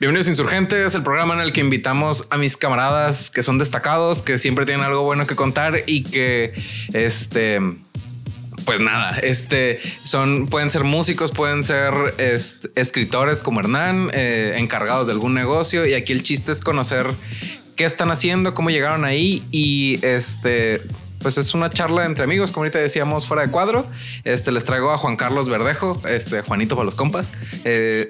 Bienvenidos Insurgentes, el programa en el que invitamos a mis camaradas que son destacados, que siempre tienen algo bueno que contar y que, este, pues nada, este, son, pueden ser músicos, pueden ser escritores como Hernán, eh, encargados de algún negocio y aquí el chiste es conocer qué están haciendo, cómo llegaron ahí y este pues es una charla entre amigos, como ahorita decíamos fuera de cuadro. Este les traigo a Juan Carlos Verdejo, este Juanito para los compas. Eh,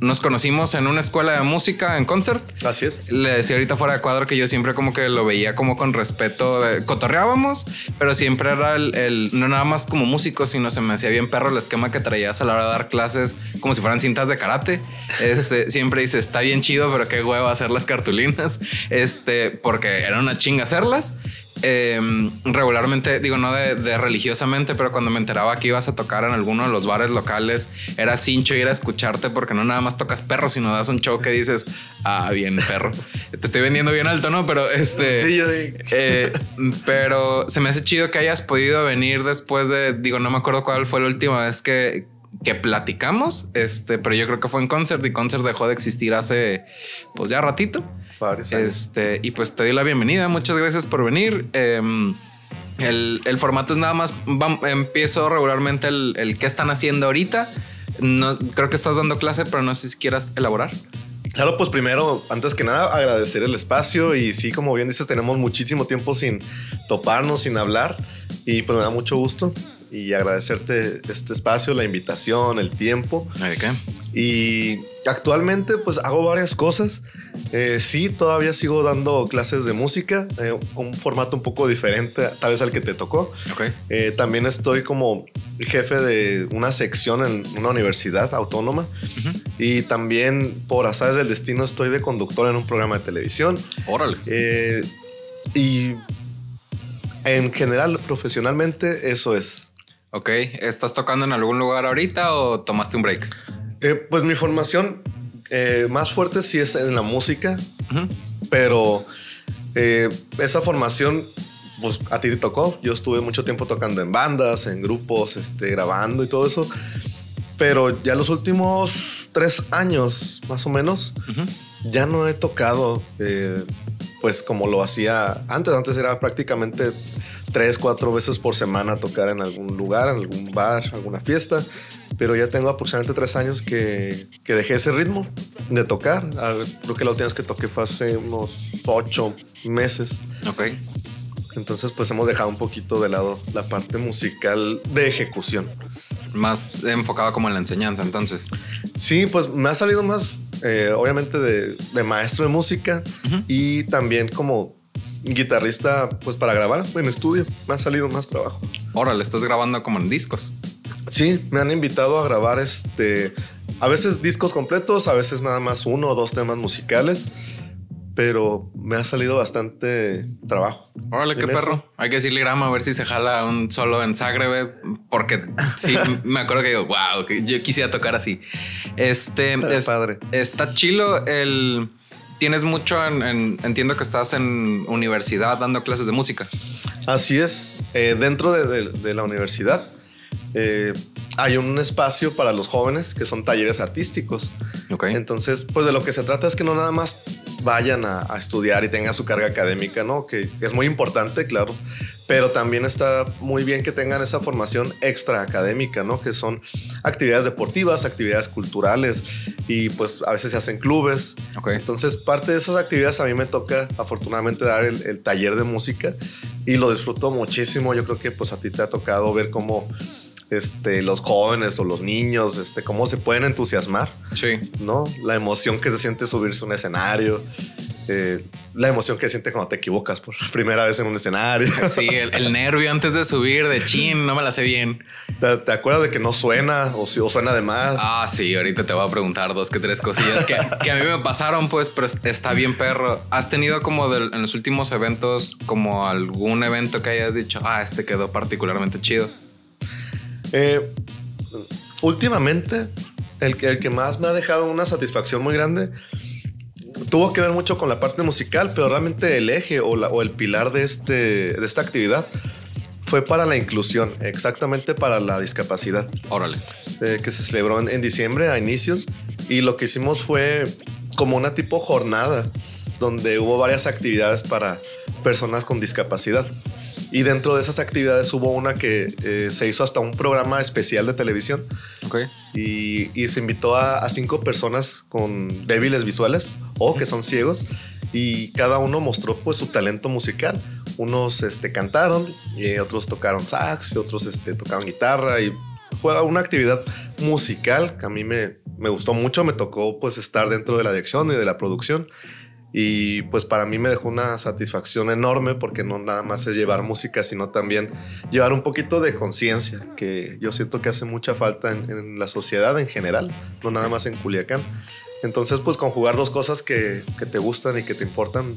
nos conocimos en una escuela de música en concert. Así es. Le decía ahorita fuera de cuadro que yo siempre como que lo veía como con respeto. cotorreábamos, pero siempre era el, no nada más como músico, sino se me hacía bien perro el esquema que traías a la hora de dar clases como si fueran cintas de karate. Este siempre dice está bien chido, pero qué huevo hacer las cartulinas. Este porque era una chinga hacerlas. Em, regularmente, digo, no de, religiosamente, pero cuando me enteraba que ibas a tocar en alguno de los bares locales, era cincho ir a escucharte porque no nada más tocas perro, sino das un show que dices, ah, bien, perro. Te estoy vendiendo bien alto, ¿no? Pero este. Sí, yo eh, pero se me hace chido que hayas podido venir después de, digo, no me acuerdo cuál fue la última vez que, que platicamos, este, pero yo creo que fue en concert y concert dejó de existir hace, pues ya ratito. Este, y pues te doy la bienvenida. Muchas gracias por venir. Em, el, formato es nada más, empiezo regularmente el, el qué están haciendo ahorita. No, creo que estás dando clase, pero no sé si quieras elaborar. Claro, pues primero, antes que nada, agradecer el espacio y sí, como bien dices, tenemos muchísimo tiempo sin toparnos, sin hablar y pues me da mucho gusto y agradecerte este espacio, la invitación, el tiempo. ¿De qué? Y actualmente pues hago varias cosas. Eh, sí, todavía sigo dando clases de música, eh, un formato un poco diferente tal vez al que te tocó. Okay. Eh, también estoy como jefe de una sección en una universidad autónoma y también por azares del destino estoy de conductor en un programa de televisión. Órale. y en general, profesionalmente, eso es. Ok, ¿estás tocando en algún lugar ahorita o tomaste un break? Eh, pues mi formación eh, más fuerte sí es en la música, pero eh, esa formación, pues a ti te tocó. Yo estuve mucho tiempo tocando en bandas, en grupos, este, grabando y todo eso. Pero ya los últimos tres años, más o menos, ya no he tocado, pues como lo hacía antes. Antes era prácticamente tres, cuatro veces por semana tocar en algún lugar, en algún bar, alguna fiesta. Pero ya tengo aproximadamente tres años que, que dejé ese ritmo de tocar. creo que la última vez que toqué fue hace unos ocho meses. Ok. Entonces, pues hemos dejado un poquito de lado la parte musical de ejecución. Más enfocado como en la enseñanza, entonces. Sí, pues me ha salido más, eh, obviamente, de, de, maestro de música y también como guitarrista, pues para grabar en estudio. Me ha salido más trabajo. Ahora, ¿le estás grabando como en discos? Sí, me han invitado a grabar este, a veces discos completos, a veces nada más uno o dos temas musicales, pero me ha salido bastante trabajo. Órale, qué perro. Hay que decirle grama a ver si se jala un solo en Zagreb, porque sí, me acuerdo que digo, wow, que yo quisiera tocar así. Este, es, padre. Está chilo el tienes mucho en, entiendo que estás en universidad dando clases de música. Así es. Eh, dentro de, la universidad eh, hay un espacio para los jóvenes que son talleres artísticos. Okay. Entonces, pues de lo que se trata es que no nada más vayan a, estudiar y tengan su carga académica, ¿no? Que, es muy importante, claro, pero también está muy bien que tengan esa formación extra académica, ¿no? Que son actividades deportivas, actividades culturales y pues a veces se hacen clubes. Okay. Entonces, parte de esas actividades a mí me toca afortunadamente dar el, el taller de música y lo disfruto muchísimo. Yo creo que pues a ti te ha tocado ver cómo este, los jóvenes o los niños, este, cómo se pueden entusiasmar. Sí. ¿No? La emoción que se siente subirse a un escenario. Eh, la emoción que se siente cuando te equivocas por primera vez en un escenario. Sí, el, nervio antes de subir, de chin, no me la sé bien. ¿Te, acuerdas de que no suena o, o, suena de más? Ah, sí, ahorita te voy a preguntar dos que tres cosillas que, a mí me pasaron, pues, pero está bien, perro. ¿Has tenido como en los últimos eventos, como algún evento que hayas dicho, ah, este quedó particularmente chido? Eh, últimamente, el, el que más me ha dejado una satisfacción muy grande tuvo que ver mucho con la parte musical, pero realmente el eje o, o el pilar de, este, de esta actividad fue para la inclusión, exactamente para la discapacidad. Órale. Eh, que se celebró en, diciembre a inicios y lo que hicimos fue como una tipo jornada donde hubo varias actividades para personas con discapacidad. Y dentro de esas actividades hubo una que eh, se hizo hasta un programa especial de televisión. Ok. Y, y se invitó a, a cinco personas con débiles visuales o que son ciegos. Y cada uno mostró pues su talento musical. Unos este, cantaron, y otros tocaron sax, y otros este, tocaron guitarra. Y fue una actividad musical que a mí me, me gustó mucho. Me tocó pues estar dentro de la dirección y de la producción. Y pues para mí me dejó una satisfacción enorme porque no nada más es llevar música, sino también llevar un poquito de conciencia, que yo siento que hace mucha falta en, la sociedad en general, no nada más en Culiacán. Entonces pues conjugar dos cosas que, te gustan y que te importan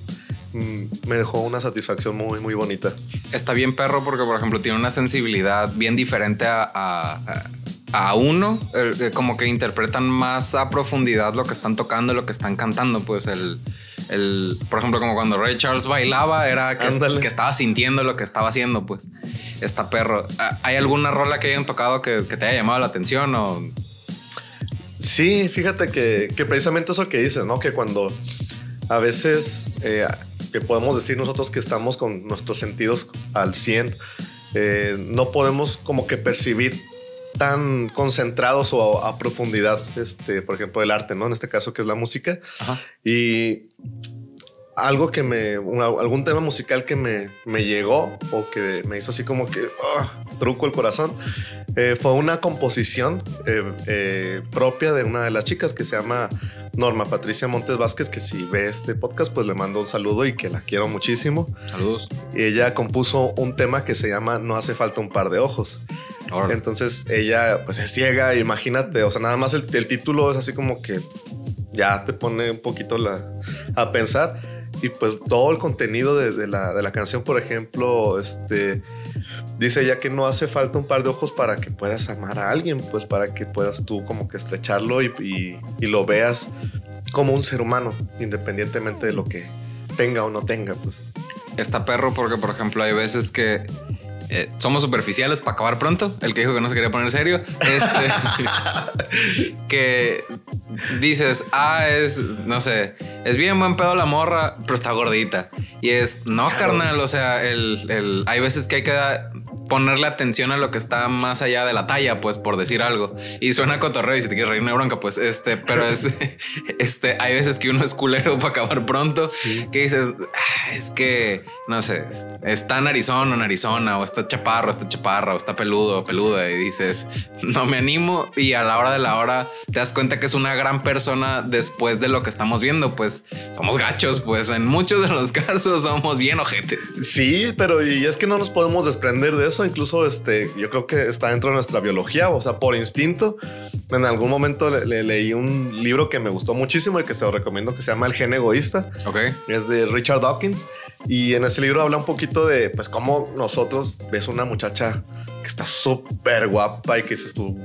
mmm, me dejó una satisfacción muy, muy bonita. Está bien perro porque por ejemplo tiene una sensibilidad bien diferente a a uno, eh, como que interpretan más a profundidad lo que están tocando, lo que están cantando. Pues el, el por ejemplo, como cuando Ray Charles bailaba, era que, que, estaba sintiendo lo que estaba haciendo. Pues está perro. ¿Hay alguna rola que hayan tocado que, que te haya llamado la atención? O... Sí, fíjate que, que, precisamente eso que dices, ¿no? Que cuando a veces eh, que podemos decir nosotros que estamos con nuestros sentidos al 100, eh, no podemos como que percibir tan concentrados o a, a, profundidad, este, por ejemplo, el arte, ¿no? En este caso, que es la música. Ajá. Y algo que me, algún tema musical que me, me, llegó o que me hizo así como que oh, truco el corazón, eh, fue una composición eh, eh, propia de una de las chicas que se llama Norma Patricia Montes Vázquez, que si ve este podcast, pues le mando un saludo y que la quiero muchísimo. Saludos. Y ella compuso un tema que se llama No hace falta un par de ojos. Entonces ella pues es ciega, imagínate, o sea, nada más el, el, título es así como que ya te pone un poquito la, a pensar y pues todo el contenido de, de, la, de la canción, por ejemplo, este, dice ella que no hace falta un par de ojos para que puedas amar a alguien, pues para que puedas tú como que estrecharlo y, y, y lo veas como un ser humano, independientemente de lo que tenga o no tenga, pues. Está perro porque, por ejemplo, hay veces que eh, somos superficiales para acabar pronto. El que dijo que no se quería poner serio. Este, que dices, ah, es, no sé, es bien buen pedo la morra, pero está gordita. Y es, no, carnal, o sea, el, el, hay veces que hay que ponerle atención a lo que está más allá de la talla, pues por decir algo. Y suena cotorreo y si te quieres reír una bronca, pues este, pero es, este, hay veces que uno es culero para acabar pronto, sí. que dices, ah, es que, no sé, está en Arizona, en Arizona, o está chaparro, está chaparra, o está peludo, peluda, y dices, no me animo, y a la hora de la hora te das cuenta que es una gran persona después de lo que estamos viendo, pues somos gachos, pues en muchos de los casos somos bien ojetes. Sí, pero y es que no nos podemos desprender de eso incluso este, yo creo que está dentro de nuestra biología, o sea, por instinto. En algún momento le, le, leí un libro que me gustó muchísimo y que se lo recomiendo que se llama El gen egoísta. Ok. Es de Richard Dawkins. Y en ese libro habla un poquito de, pues, cómo nosotros ves una muchacha que está súper guapa y que dices tú,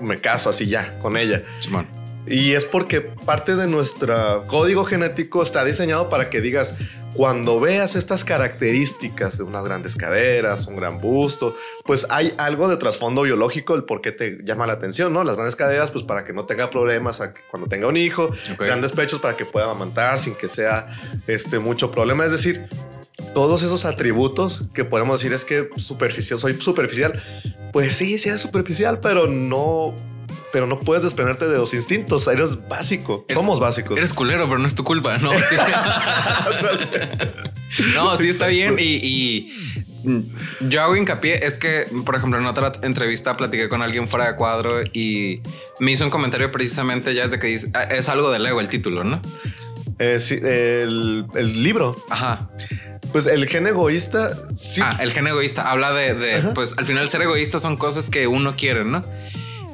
me caso así ya con ella. Simón. Y es porque parte de nuestro código genético está diseñado para que digas, cuando veas estas características de unas grandes caderas, un gran busto, pues hay algo de trasfondo biológico, el por qué te llama la atención, ¿no? Las grandes caderas, pues para que no tenga problemas cuando tenga un hijo, okay. grandes pechos para que pueda amamantar sin que sea este, mucho problema. Es decir, todos esos atributos que podemos decir es que superficial, soy superficial. Pues sí, sí eres superficial, pero no pero no puedes desprenderte de los instintos. Eres básico. Eres, Somos básicos. Eres culero, pero no es tu culpa. No, sí, no, sí está bien. Y, y, yo hago hincapié. Es que, por ejemplo, en otra entrevista platiqué con alguien fuera de cuadro y me hizo un comentario precisamente ya desde que dice es algo del ego el título, ¿no? Eh, sí, el, el libro. Ajá. Pues el gen egoísta. Sí. Ah, el gen egoísta habla de, de pues al final ser egoísta son cosas que uno quiere, ¿no?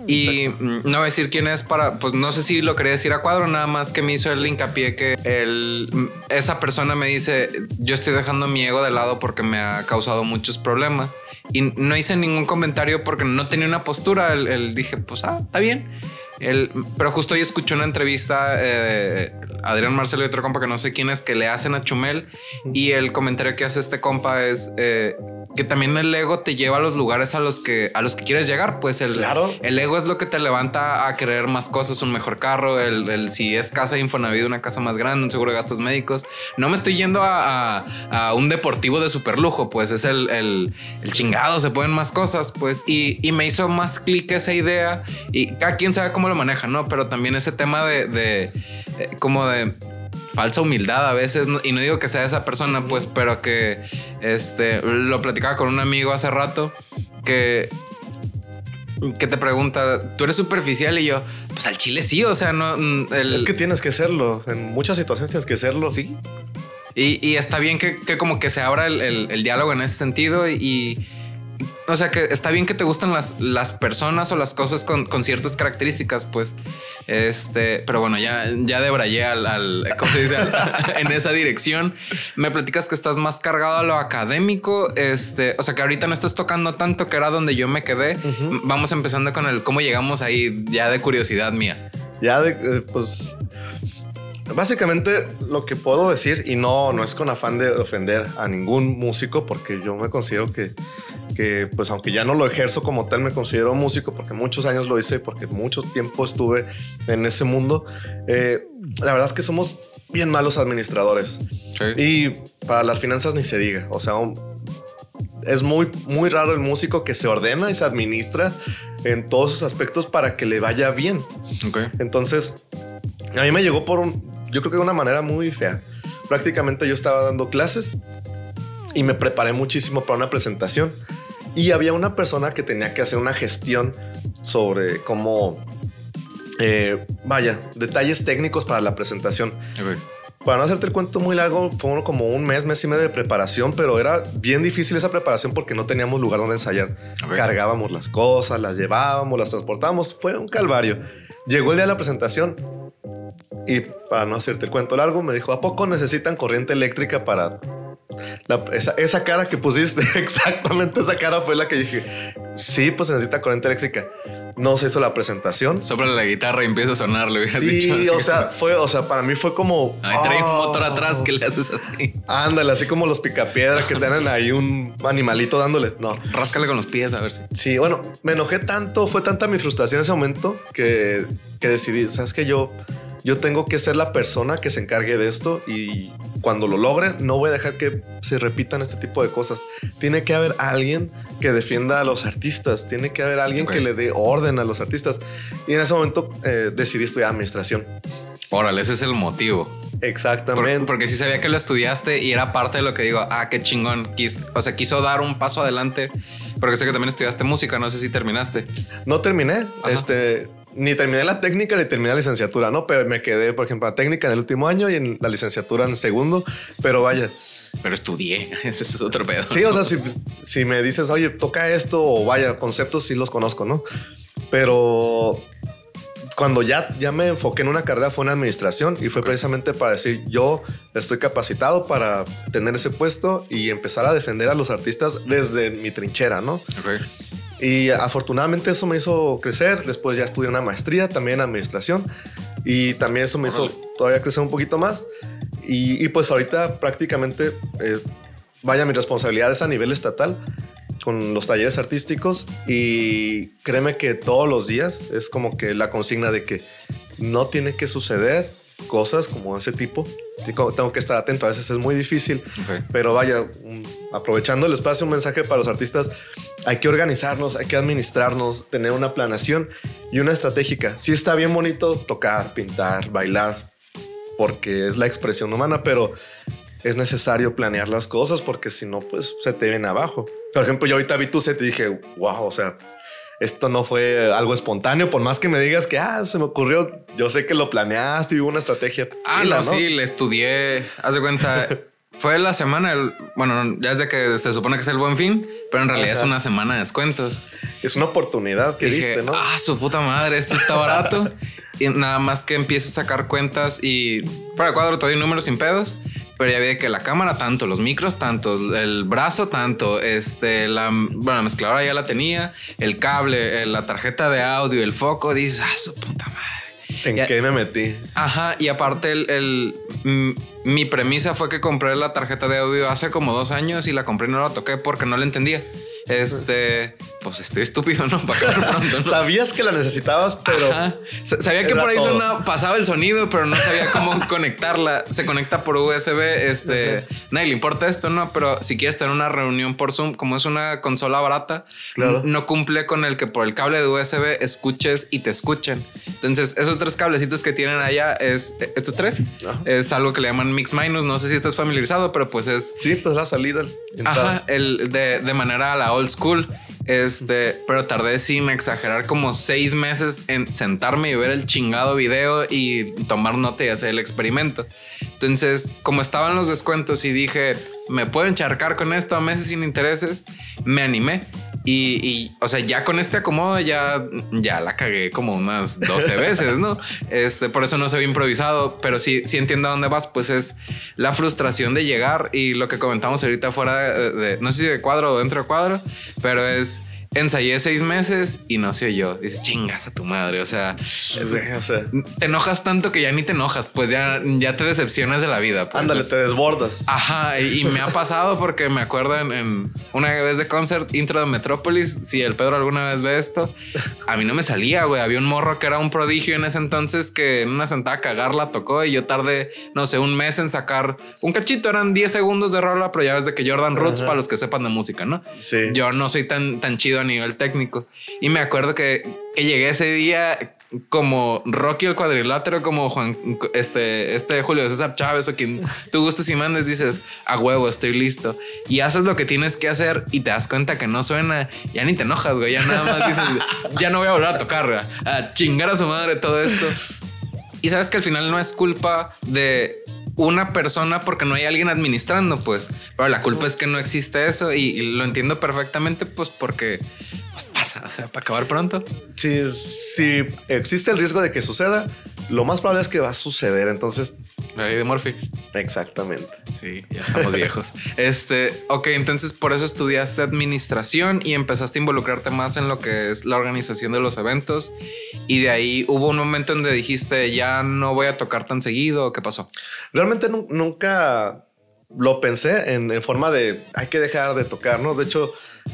Y no voy a decir quién es para, pues no sé si lo quería decir a cuadro, nada más que me hizo el hincapié que el, esa persona me dice, yo estoy dejando mi ego de lado porque me ha causado muchos problemas. Y no hice ningún comentario porque no tenía una postura. El, el dije, pues, ah, está bien. El, pero justo hoy escuché una entrevista, eh, Adrián Marcelo y otro compa que no sé quién es, que le hacen a Chumel y el comentario que hace este compa es, eh, que también el ego te lleva a los lugares a los que, a los que quieres llegar. Pues el, Claro. el ego es lo que te levanta a querer más cosas, un mejor carro, el, el- si es casa de Infonavit, una casa más grande, un seguro de gastos médicos. No me estoy yendo a, a- a un deportivo de super lujo, pues es el, el, el chingado, se pueden más cosas, pues. Y, y me hizo más clic esa idea y cada quien sabe cómo lo maneja, ¿no? Pero también ese tema de, de eh, como de falsa humildad a veces, y no digo que sea esa persona, pues, pero que este lo platicaba con un amigo hace rato que que te pregunta, ¿tú eres superficial? Y yo, pues al chile sí, o sea, no. mm, el- Es que tienes que serlo. En muchas situaciones tienes que serlo. Sí. Y, y está bien que, que como que se abra el, el- el diálogo en ese sentido y, o sea, que está bien que te gustan las, las personas o las cosas con, con ciertas características, pues, este, pero bueno, ya, ya debrayé al, al ¿cómo se dice? Al- en esa dirección. Me platicas que estás más cargado a lo académico, este, o sea, que ahorita no estás tocando tanto, que era donde yo me quedé. Vamos empezando con el cómo llegamos ahí, ya de curiosidad mía. Ya de, eh, pues, básicamente lo que puedo decir, y no, no es con afán de ofender a ningún músico, porque yo me considero que, que, pues, aunque ya no lo ejerzo como tal, me considero músico, porque muchos años lo hice, porque mucho tiempo estuve en ese mundo. Eh, la verdad es que somos bien malos administradores. Y para las finanzas ni se diga. O sea, un- es muy, muy raro el músico que se ordena y se administra en todos sus aspectos para que le vaya bien. Ok. Entonces, a mí me llegó por un, yo creo que de una manera muy fea. Prácticamente yo estaba dando clases y me preparé muchísimo para una presentación y había una persona que tenía que hacer una gestión sobre cómo, eh, vaya, detalles técnicos para la presentación. Para no hacerte el cuento muy largo, fue como un mes, mes y medio de preparación, pero era bien difícil esa preparación porque no teníamos lugar donde ensayar. Cargábamos las cosas, las llevábamos, las transportábamos. Fue un calvario. Llegó el día de la presentación y para no hacerte el cuento largo, me dijo, ¿a poco necesitan corriente eléctrica para... la- esa, esa cara que pusiste, exactamente esa cara fue la que dije, sí, pues se necesita corriente eléctrica. No se hizo la presentación. Sopla la guitarra y empieza a sonar, le hubieras dicho. Sí, o sea, fue, o sea, para mí fue como... Ahí trae un oh. motor atrás que le haces así. Ándale, así como los picapiedras que tienen ahí un animalito dándole. No. Ráscale con los pies a ver si. Sí, bueno, me enojé tanto, fue tanta mi frustración en ese momento que, que decidí, sabes que yo, yo tengo que ser la persona que se encargue de esto y cuando lo logre no voy a dejar que se repitan este tipo de cosas. Tiene que haber alguien que defienda a los artistas, tiene que haber alguien que le dé orden a los artistas. Y en ese momento eh, decidí estudiar administración. Órale, ese es el motivo. Por- Exactamente. porque sí sabía que lo estudiaste y era parte de lo que digo, ah, qué chingón. Quis- o sea, quiso dar un paso adelante. Porque sé que también estudiaste música, no sé si terminaste. No terminé, Ajá. este, ni terminé la técnica ni terminé la licenciatura, ¿no? Pero me quedé, por ejemplo, la técnica en el último año y en la licenciatura en segundo. Pero vaya, Pero estudié, ese es otro pedo. sí, o sea, si, si me dices, oye, toca esto o vaya, conceptos sí los conozco, ¿no? Pero cuando ya, ya me enfoqué en una carrera fue en administración y fue precisamente para decir, yo estoy capacitado para tener ese puesto y empezar a defender a los artistas desde mi trinchera, ¿no? Y afortunadamente eso me hizo crecer. Después ya estudié una maestría también en administración. Y también eso me hizo todavía crecer un poquito más. Y, y pues ahorita prácticamente, eh, vaya, mi responsabilidad es a nivel estatal con los talleres artísticos. Y créeme que todos los días es como que la consigna de que no tiene que suceder cosas como ese tipo. Tengo que estar atento. A veces es muy difícil. Ok. Pero vaya, aprovechando el espacio, un mensaje para los artistas. Hay que organizarnos, hay que administrarnos, tener una planación y una estratégica. Sí está bien bonito tocar, pintar, bailar, porque es la expresión humana, pero es necesario planear las cosas porque si no, pues se te ven abajo. Por ejemplo, yo ahorita vi tu set y dije, wow, o sea, esto no fue algo espontáneo, por más que me digas que, ah, se me ocurrió, yo sé que lo planeaste y hubo una estrategia. Ah, chila, no, sí, le estudié. Haz de cuenta. Fue la semana, el- bueno, ya es de que se supone que es el buen fin, pero en realidad Ajá. es una semana de descuentos. Es una oportunidad que Dije, diste, ¿no? ah, su puta madre, esto está barato. y nada más que empiece a sacar cuentas y para el cuadro te doy números sin pedos. Pero ya vi que la cámara tanto, los micros tanto, el brazo tanto, este, la, bueno, la mezcladora ya la tenía, el cable, eh, la tarjeta de audio, el foco, dices, ah, su puta madre. ¿En qué me metí? Ajá, y aparte el, el- mi premisa fue que compré la tarjeta de audio hace como dos años y la compré y no la toqué porque no la entendía. Este, pues estoy estúpido, ¿no? Pronto. ¿no? Sabías que la necesitabas, pero. Sabía que por ahí pasaba el sonido, pero no sabía cómo conectarla. Se conecta por USB. Este, nadie le importa esto, ¿no? Pero si quieres tener una reunión por Zoom, como es una consola barata, no cumple con el que por el cable de USB escuches y te escuchen. Entonces, esos tres cablecitos que tienen allá, es, estos tres, es algo que le llaman mix minus. No sé si estás familiarizado, pero pues es. Sí, pues la salida. Ajá, el, de, de manera a la old school. Este, pero tardé sin exagerar como seis meses en sentarme y ver el chingado video y tomar nota y hacer el experimento. Entonces, como estaban los descuentos y dije, me puedo encharcar con esto a meses sin intereses, me animé y, o sea, ya con este acomodo ya, ya la cagué como unas 12 veces, ¿no? Este, por eso no se ve improvisado, pero sí, sí entiendo a dónde vas, pues es la frustración de llegar y lo que comentamos ahorita fuera de, no sé si de cuadro o dentro de cuadro, pero es ensayé seis meses y no sé yo. Dices, chingas a tu madre. O sea, te enojas tanto que ya ni te enojas, pues ya, ya te decepcionas de la vida. Pues. Ándale, te desbordas. Ajá, y, me ha pasado porque me acuerdo en, una vez de concert intro de Metrópolis. Si el Pedro alguna vez ve esto, a mí no me salía, güey. Había un morro que era un prodigio en ese entonces que en una sentada cagarla tocó y yo tardé, no sé, un mes en sacar un cachito. Eran 10 segundos de rola, pero ya ves de que Jordan Roots para los que sepan de música, ¿no? Sí. Yo no soy tan, tan chido a nivel técnico. Y me acuerdo que, llegué ese día como Rocky el cuadrilátero, como Juan, este, este Julio César Chávez o quien tú gustes y mandes, dices a huevo, estoy listo y haces lo que tienes que hacer y te das cuenta que no suena, ya ni te enojas, güey, ya nada más dices, ya no voy a volver a tocar, a chingar a su madre todo esto. Y sabes que al final no es culpa de una persona porque no hay alguien administrando, pues. Pero la culpa es que no existe eso y, lo entiendo perfectamente, pues porque pues sea, para acabar pronto. Si, si existe el riesgo de que suceda, lo más probable es que va a suceder. Entonces, Ahí de Morphy. Exactamente. Sí, ya estamos viejos. Este, ok, entonces por eso estudiaste administración y empezaste a involucrarte más en lo que es la organización de los eventos. Y de ahí hubo un momento donde dijiste, ya no voy a tocar tan seguido. ¿Qué pasó? Realmente nunca lo pensé en, en forma de hay que dejar de tocar, ¿no? De hecho,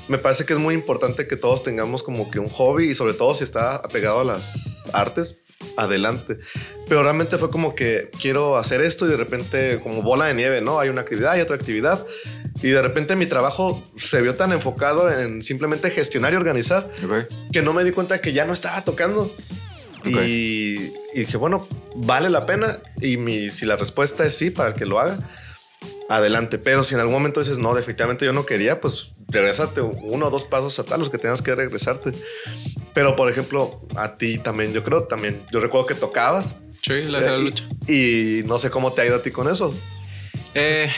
me parece que es muy importante que todos tengamos como que un hobby y sobre todo si está apegado a las artes, adelante. Pero realmente fue como que quiero hacer esto y de repente como bola de nieve, ¿no? Hay una actividad, hay otra actividad. Y de repente mi trabajo se vio tan enfocado en simplemente gestionar y organizar que no me di cuenta que ya no estaba tocando. Y, dije, bueno, vale la pena. Y mi, si la respuesta es sí para que lo haga, adelante. Pero si en algún momento dices, no, definitivamente yo no quería, pues regresate uno o dos pasos a los que tengas que regresarte. Pero, por ejemplo, a ti también, yo creo, también, yo recuerdo que tocabas. Sí, la, la lucha. Y, no sé cómo te ha ido a ti con eso. Eh,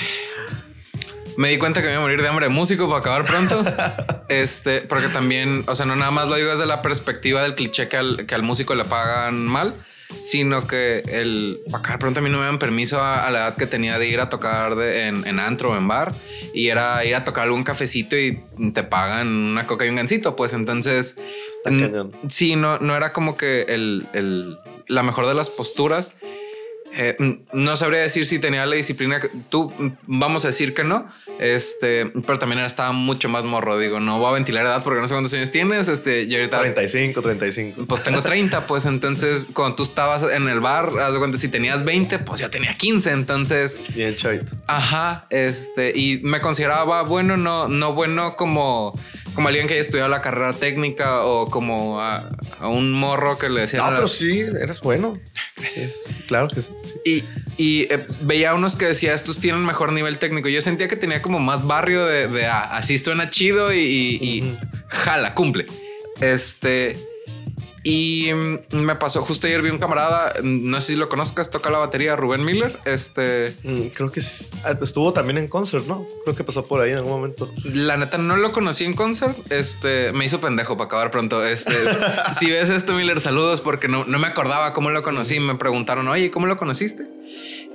me di cuenta que me iba a morir de hambre de músico para acabar pronto. este, porque también, o sea, no nada más lo digo desde la perspectiva del cliché que al, que al músico le pagan mal, sino que el acá pronto a mí no me dan permiso a, la edad que tenía de ir a tocar en, en, antro o en bar y era ir a tocar algún cafecito y te pagan una coca y un gancito, pues entonces sí, no, no era como que el, el, la mejor de las posturas eh, no sabría decir si tenía la disciplina. Tú, vamos a decir que no. Este, pero también estaba mucho más morro. Digo, no voy a ventilar edad porque no sé cuántos años tienes. Este, y ahorita 35, 35. Pues tengo 30. Pues entonces, cuando tú estabas en el bar, haz de cuenta, si tenías 20, pues yo tenía 15. Entonces, bien chaito. Ajá. Este, y me consideraba bueno, no, no bueno como como alguien que haya estudiado la carrera técnica o como a, un morro que le decía. No, pero sí, eres bueno. Gracias. claro que sí. Y, y eh, veía unos que decía estos tienen mejor nivel técnico. Yo sentía que tenía como más barrio de, de ah, así suena chido y, y jala, cumple. Este, y mm, me pasó, justo ayer vi un camarada, no sé si lo conozcas, toca la batería, Rubén Miller. Este. Mm, creo que ah, estuvo también en concert, ¿no? Creo que pasó por ahí en algún momento. La neta no lo conocí en concert. Este me hizo pendejo para acabar pronto. Este, si ves esto, Miller, saludos porque no, no me acordaba cómo lo conocí. Me preguntaron, oye, ¿cómo lo conociste?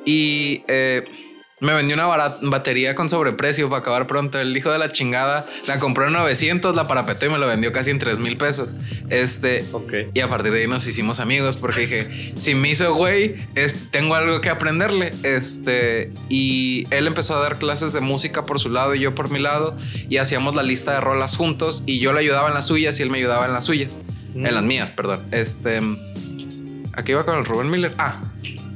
Y eh, Me vendió una batería con sobreprecio para acabar pronto. El hijo de la chingada la compró en 900, la parapetó y me lo vendió casi en 3 mil pesos. Este, y a partir de ahí nos hicimos amigos porque dije, si me hizo güey, tengo algo que aprenderle. Este, y él empezó a dar clases de música por su lado y yo por mi lado y hacíamos la lista de rolas juntos y yo le ayudaba en las suyas y él me ayudaba en las suyas, en las mías, perdón. Este, aquí iba con el Rubén Miller. Ah,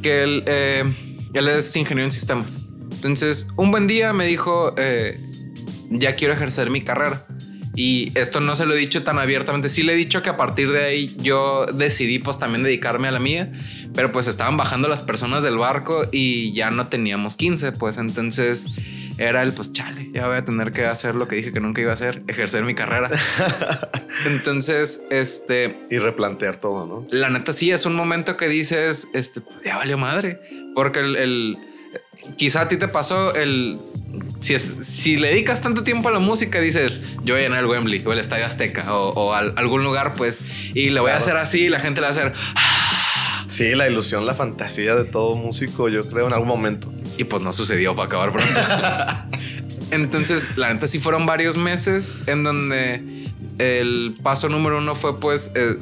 que él, eh, él es ingeniero en sistemas. Entonces, un buen día me dijo, eh, ya quiero ejercer mi carrera. Y esto no se lo he dicho tan abiertamente. Sí le he dicho que a partir de ahí yo decidí pues también dedicarme a la mía. Pero pues estaban bajando las personas del barco y ya no teníamos 15. Pues entonces era el pues chale, ya voy a tener que hacer lo que dije que nunca iba a hacer, ejercer mi carrera. entonces, este... Y replantear todo, ¿no? La neta sí, es un momento que dices, este, ya valió madre. Porque el quizá a ti te pasó el. Si, si le dedicas tanto tiempo a la música, dices, yo voy a llenar el Wembley o el Estadio Azteca o, algún lugar, pues, y le voy a hacer así y la gente le va a hacer. Sí, la ilusión, la fantasía de todo músico, yo creo, en algún momento. Y pues no sucedió para acabar pronto. Entonces, la neta sí fueron varios meses en donde el paso número uno fue pues eh,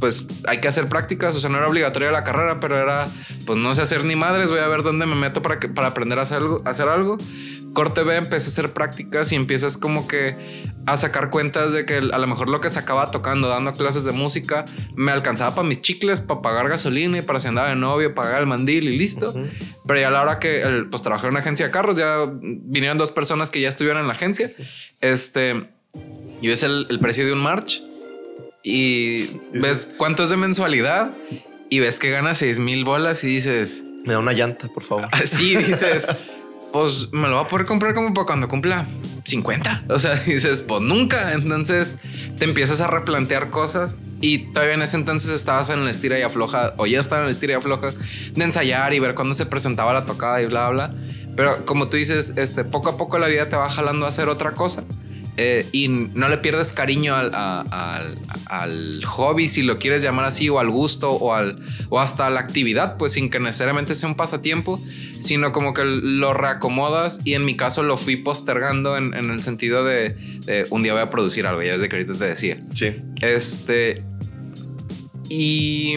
pues hay que hacer prácticas, o sea, no era obligatoria la carrera, pero era, pues no sé hacer ni madres, voy a ver dónde me meto para, que, para aprender a hacer algo, hacer algo. Corte B, empecé a hacer prácticas y empiezas como que a sacar cuentas de que a lo mejor lo que se acaba tocando, dando clases de música, me alcanzaba para mis chicles, para pagar gasolina y para si andaba de novio, pagar el mandil y listo. Pero ya a la hora que pues trabajé en una agencia de carros, ya vinieron dos personas que ya estuvieron en la agencia. Este, y ves el, el precio de un March y ves cuánto es de mensualidad y ves que gana 6 mil bolas y dices... Me da una llanta, por favor. Así dices, pues me lo voy a poder comprar como para cuando cumpla 50. O sea, dices, pues nunca. Entonces te empiezas a replantear cosas y todavía en ese entonces estabas en la estira y afloja, o ya estaba en la estira y afloja, de ensayar y ver cuándo se presentaba la tocada y bla, bla. Pero como tú dices, este, poco a poco la vida te va jalando a hacer otra cosa. Eh, y no le pierdes cariño al, al, hobby, si lo quieres llamar así, o al gusto, o, al, o hasta a la actividad, pues sin que necesariamente sea un pasatiempo, sino como que lo reacomodas y en mi caso lo fui postergando en, el sentido de, un día voy a producir algo, ya desde que ahorita te decía. Sí. Este... Y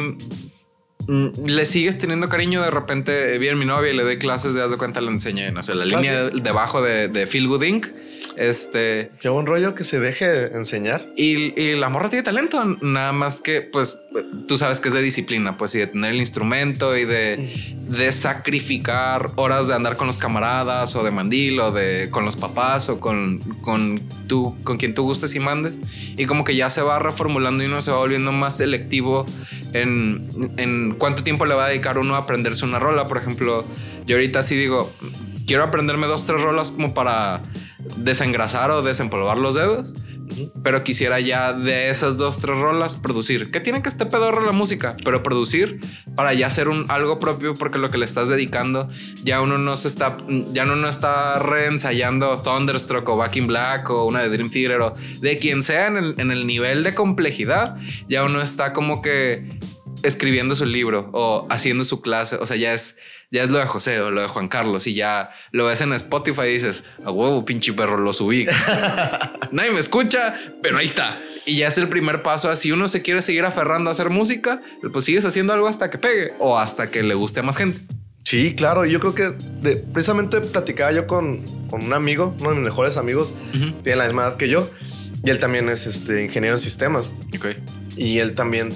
le sigues teniendo cariño, de repente vi a mi novia y le doy clases, de haz de cuenta, le enseñé, no sé, la ah, línea debajo de, de Feel Good Inc este. Qué buen rollo que se deje enseñar. Y, la morra tiene talento, nada más que, pues, tú sabes que es de disciplina, pues, y de tener el instrumento y de, de sacrificar horas de andar con los camaradas o de mandil o de con los papás o con, con tú, con quien tú gustes y mandes. Y como que ya se va reformulando y uno se va volviendo más selectivo en, en cuánto tiempo le va a dedicar uno a aprenderse una rola. Por ejemplo, yo ahorita sí digo, quiero aprenderme dos, tres rolas como para desengrasar o desempolvar los dedos. Pero quisiera ya de esas dos, tres rolas producir. Que tiene que estar pedorro la música, pero producir para ya hacer un, algo propio porque lo que le estás dedicando ya uno no se está, ya uno no está reensayando Thunderstruck o Back in Black o una de Dream Theater o de quien sea en el, en el nivel de complejidad. Ya uno está como que escribiendo su libro o haciendo su clase. O sea, ya es, ya es lo de José o lo de Juan Carlos y ya lo ves en Spotify y dices, a huevo, pinche perro, lo subí. Nadie me escucha, pero ahí está. Y ya es el primer paso. Así uno se quiere seguir aferrando a hacer música, pues sigues haciendo algo hasta que pegue o hasta que le guste a más gente. Sí, claro. Yo creo que precisamente platicaba yo con, con, un amigo, uno de mis mejores amigos, tiene la misma edad que yo. Y él también es este, ingeniero en sistemas. Okay. Y él también,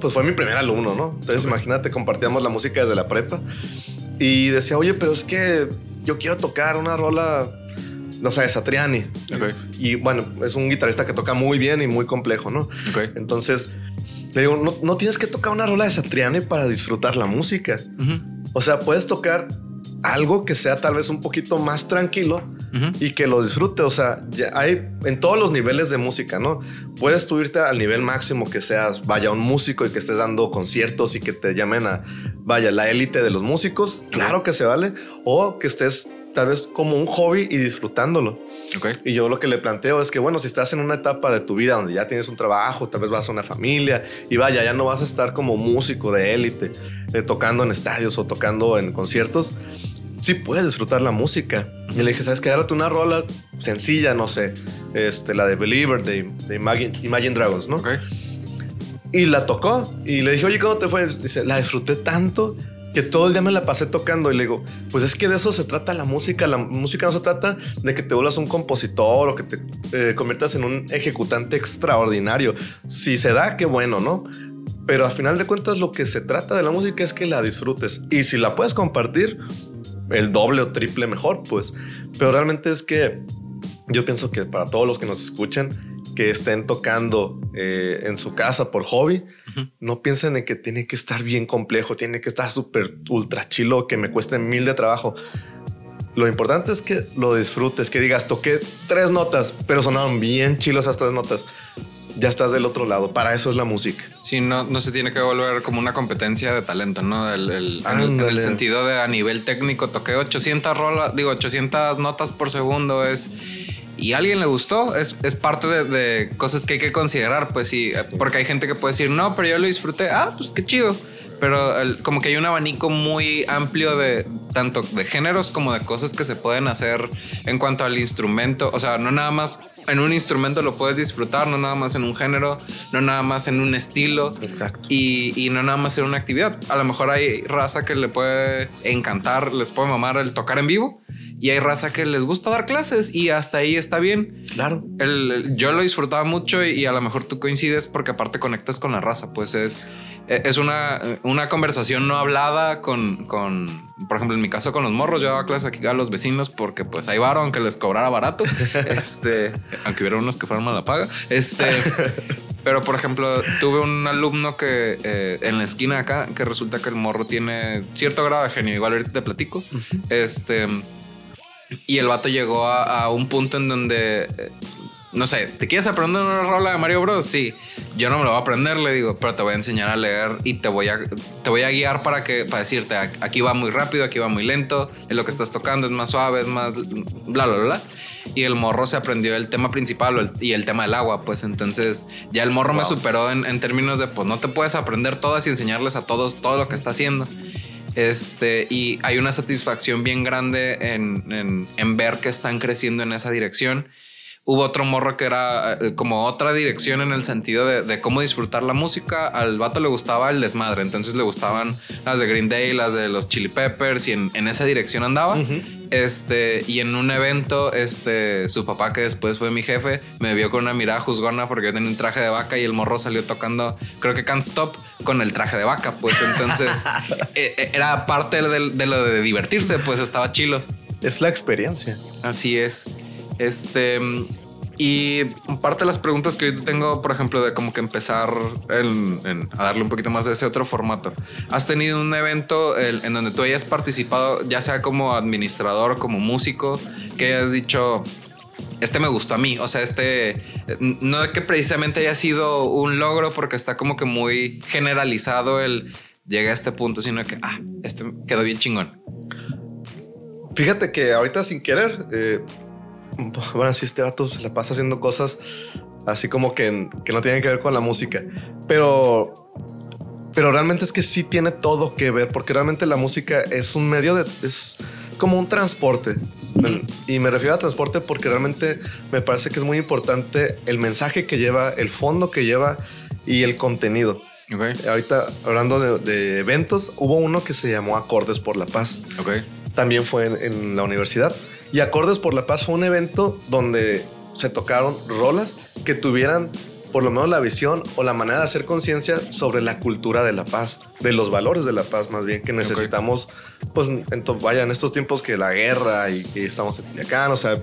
pues fue mi primer alumno, ¿no? Entonces imagínate, compartíamos la música desde la prepa. Y decía, oye, pero es que yo quiero tocar una rola, no sé, de Satriani. Y bueno, es un guitarrista que toca muy bien y muy complejo, ¿no? Entonces, le digo, no, tienes que tocar una rola de Satriani para disfrutar la música. O sea, puedes tocar algo que sea tal vez un poquito más tranquilo y que lo disfrute. O sea, hay en todos los niveles de música, ¿no? Puedes subirte al nivel máximo que seas, vaya, un músico y que estés dando conciertos y que te llamen a, vaya, la élite de los músicos, claro que se vale, o que estés tal vez como un hobby y disfrutándolo. Y yo lo que le planteo es que, bueno, si estás en una etapa de tu vida donde ya tienes un trabajo, tal vez vas a una familia y vaya, ya no vas a estar como músico de élite, eh, tocando en estadios o tocando en conciertos, sí puedes disfrutar la música. Y le dije, ¿sabes qué? Agárrate una rola sencilla, no sé, este, la de Believer de, Imagine, Dragons, ¿no? Y la tocó y le dije, oye, ¿cómo te fue? Dice, la disfruté tanto que todo el día me la pasé tocando y le digo, pues es que de eso se trata la música. La música no se trata de que te vuelvas un compositor o que te eh, conviertas en un ejecutante extraordinario. Si se da, qué bueno, ¿no? Pero a final de cuentas lo que se trata de la música es que la disfrutes y si la puedes compartir, el doble o triple mejor, pues. Pero realmente es que yo pienso que para todos los que nos escuchan, que estén tocando eh, en su casa por hobby, no piensen en que tiene que estar bien complejo, tiene que estar súper ultra chilo, que me cueste mil de trabajo. Lo importante es que lo disfrutes, que digas, toqué tres notas, pero sonaron bien chilos esas tres notas. Ya estás del otro lado. Para eso es la música. Sí, no, no se tiene que volver como una competencia de talento, ¿no? El, el, en, el, sentido de a nivel técnico, toqué 800 rolas, digo, 800 notas por segundo es y a alguien le gustó, es, es parte de, cosas que hay que considerar, pues sí, porque hay gente que puede decir, no, pero yo lo disfruté, ah, pues qué chido. Pero como que hay un abanico muy amplio de tanto de géneros como de cosas que se pueden hacer en cuanto al instrumento. O sea, no nada más en un instrumento lo puedes disfrutar, no nada más en un género, no nada más en un estilo. Exacto. Y, y, no nada más en una actividad. A lo mejor hay raza que le puede encantar, les puede mamar el tocar en vivo y hay raza que les gusta dar clases y hasta ahí está bien. Claro. El, yo lo disfrutaba mucho y, a lo mejor tú coincides porque aparte conectas con la raza, pues es, es una, una conversación no hablada con, con, por ejemplo, en mi caso con los morros, yo daba clases aquí a los vecinos porque pues hay varo, aunque les cobrara barato, este, aunque hubiera unos que fueran mala paga, este... Pero, por ejemplo, tuve un alumno que eh, en la esquina acá, que resulta que el morro tiene cierto grado de genio, igual ahorita te platico. Este, y el vato llegó a, un punto en donde, eh, no sé, ¿te quieres aprender una rola de Mario Bros? Sí, yo no me lo voy a aprender, le digo, pero te voy a enseñar a leer y te voy a, te voy a guiar para, que, para decirte, aquí va muy rápido, aquí va muy lento, es lo que estás tocando, es más suave, es más bla, bla, bla. Y el morro se aprendió el tema principal y el tema del agua, pues entonces ya el morro me superó en, en términos de, pues no te puedes aprender todas y enseñarles a todos todo lo que está haciendo. Este, y hay una satisfacción bien grande en, en, ver que están creciendo en esa dirección. Hubo otro morro que era eh, como otra dirección en el sentido de, cómo disfrutar la música. Al vato le gustaba el desmadre, entonces le gustaban las de Green Day, las de los Chili Peppers y en, esa dirección andaba. Este, y en un evento, este, su papá, que después fue mi jefe, me vio con una mirada juzgona porque yo tenía un traje de vaca y el morro salió tocando, creo que Can't Stop, con el traje de vaca. Pues entonces e, e, era parte de, de lo de divertirse, pues estaba chilo. Es la experiencia. Así es. Este, y parte de las preguntas que yo tengo, por ejemplo, de como que empezar a darle un poquito más de ese otro formato. ¿Has tenido un evento en donde tú hayas participado, ya sea como administrador, como músico, que hayas dicho, este me gustó a mí? O sea, este, no que precisamente haya sido un logro porque está como que muy generalizado el llegué a este punto, sino que, ah, este quedó bien chingón. Fíjate que ahorita sin querer, eh, bueno, si este vato se la pasa haciendo cosas así como que, que no tienen que ver con la música. Pero, pero realmente es que sí tiene todo que ver, porque realmente la música es un medio de... es como un transporte. Y me refiero a transporte porque realmente me parece que es muy importante el mensaje que lleva, el fondo que lleva y el contenido. Ahorita hablando de, eventos, hubo uno que se llamó Acordes por la Paz. También fue en la universidad. Y Acordes por la Paz fue un evento donde se tocaron rolas que tuvieran por lo menos la visión o la manera de hacer conciencia sobre la cultura de la paz, de los valores de la paz más bien que necesitamos, pues en vaya, en estos tiempos que la guerra y que estamos en acá, o sea,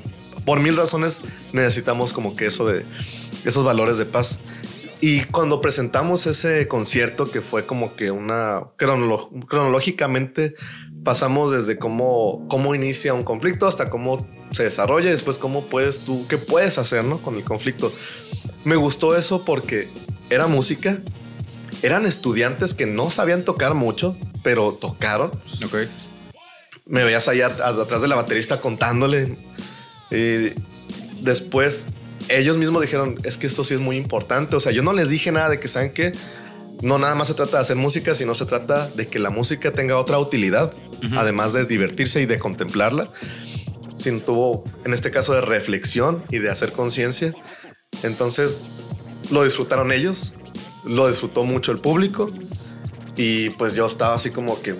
por mil razones necesitamos como que eso de esos valores de paz. Y cuando presentamos ese concierto que fue como que una cronológicamente pasamos desde cómo, cómo inicia un conflicto hasta cómo se desarrolla y después cómo puedes tú, qué puedes hacer ¿no? con el conflicto. Me gustó eso porque era música, eran estudiantes que no sabían tocar mucho, pero tocaron. Ok. Me veías allá atrás de la baterista contándole. Y después ellos mismos dijeron, es que esto sí es muy importante. O sea, yo no les dije nada de que, ¿saben qué? No nada más se trata de hacer música, sino se trata de que la música tenga otra utilidad, además de divertirse y de contemplarla. Sino tuvo, en este caso, de reflexión y de hacer conciencia. Entonces, lo disfrutaron ellos, lo disfrutó mucho el público y pues yo estaba así como que,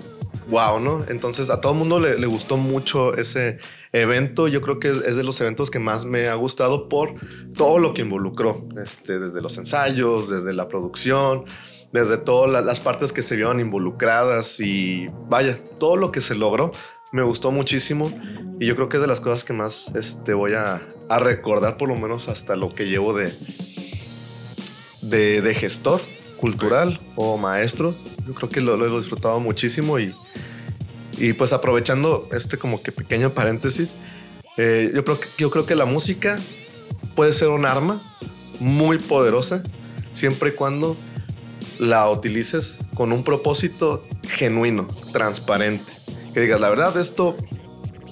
wow, ¿no? Entonces a todo el mundo le, gustó mucho ese evento. Yo creo que es, de los eventos que más me ha gustado por todo lo que involucró, este, desde los ensayos, desde la producción, desde todas las partes que se vieron involucradas y vaya, todo lo que se logró me gustó muchísimo y yo creo que es de las cosas que más este, voy a, a recordar por lo menos hasta lo que llevo de, de, gestor cultural o maestro. Yo creo que lo, he disfrutado muchísimo y, y pues aprovechando este como que pequeño paréntesis, eh, yo, creo yo creo que la música puede ser un arma muy poderosa siempre y cuando la utilices con un propósito genuino, transparente. Que digas, la verdad, esto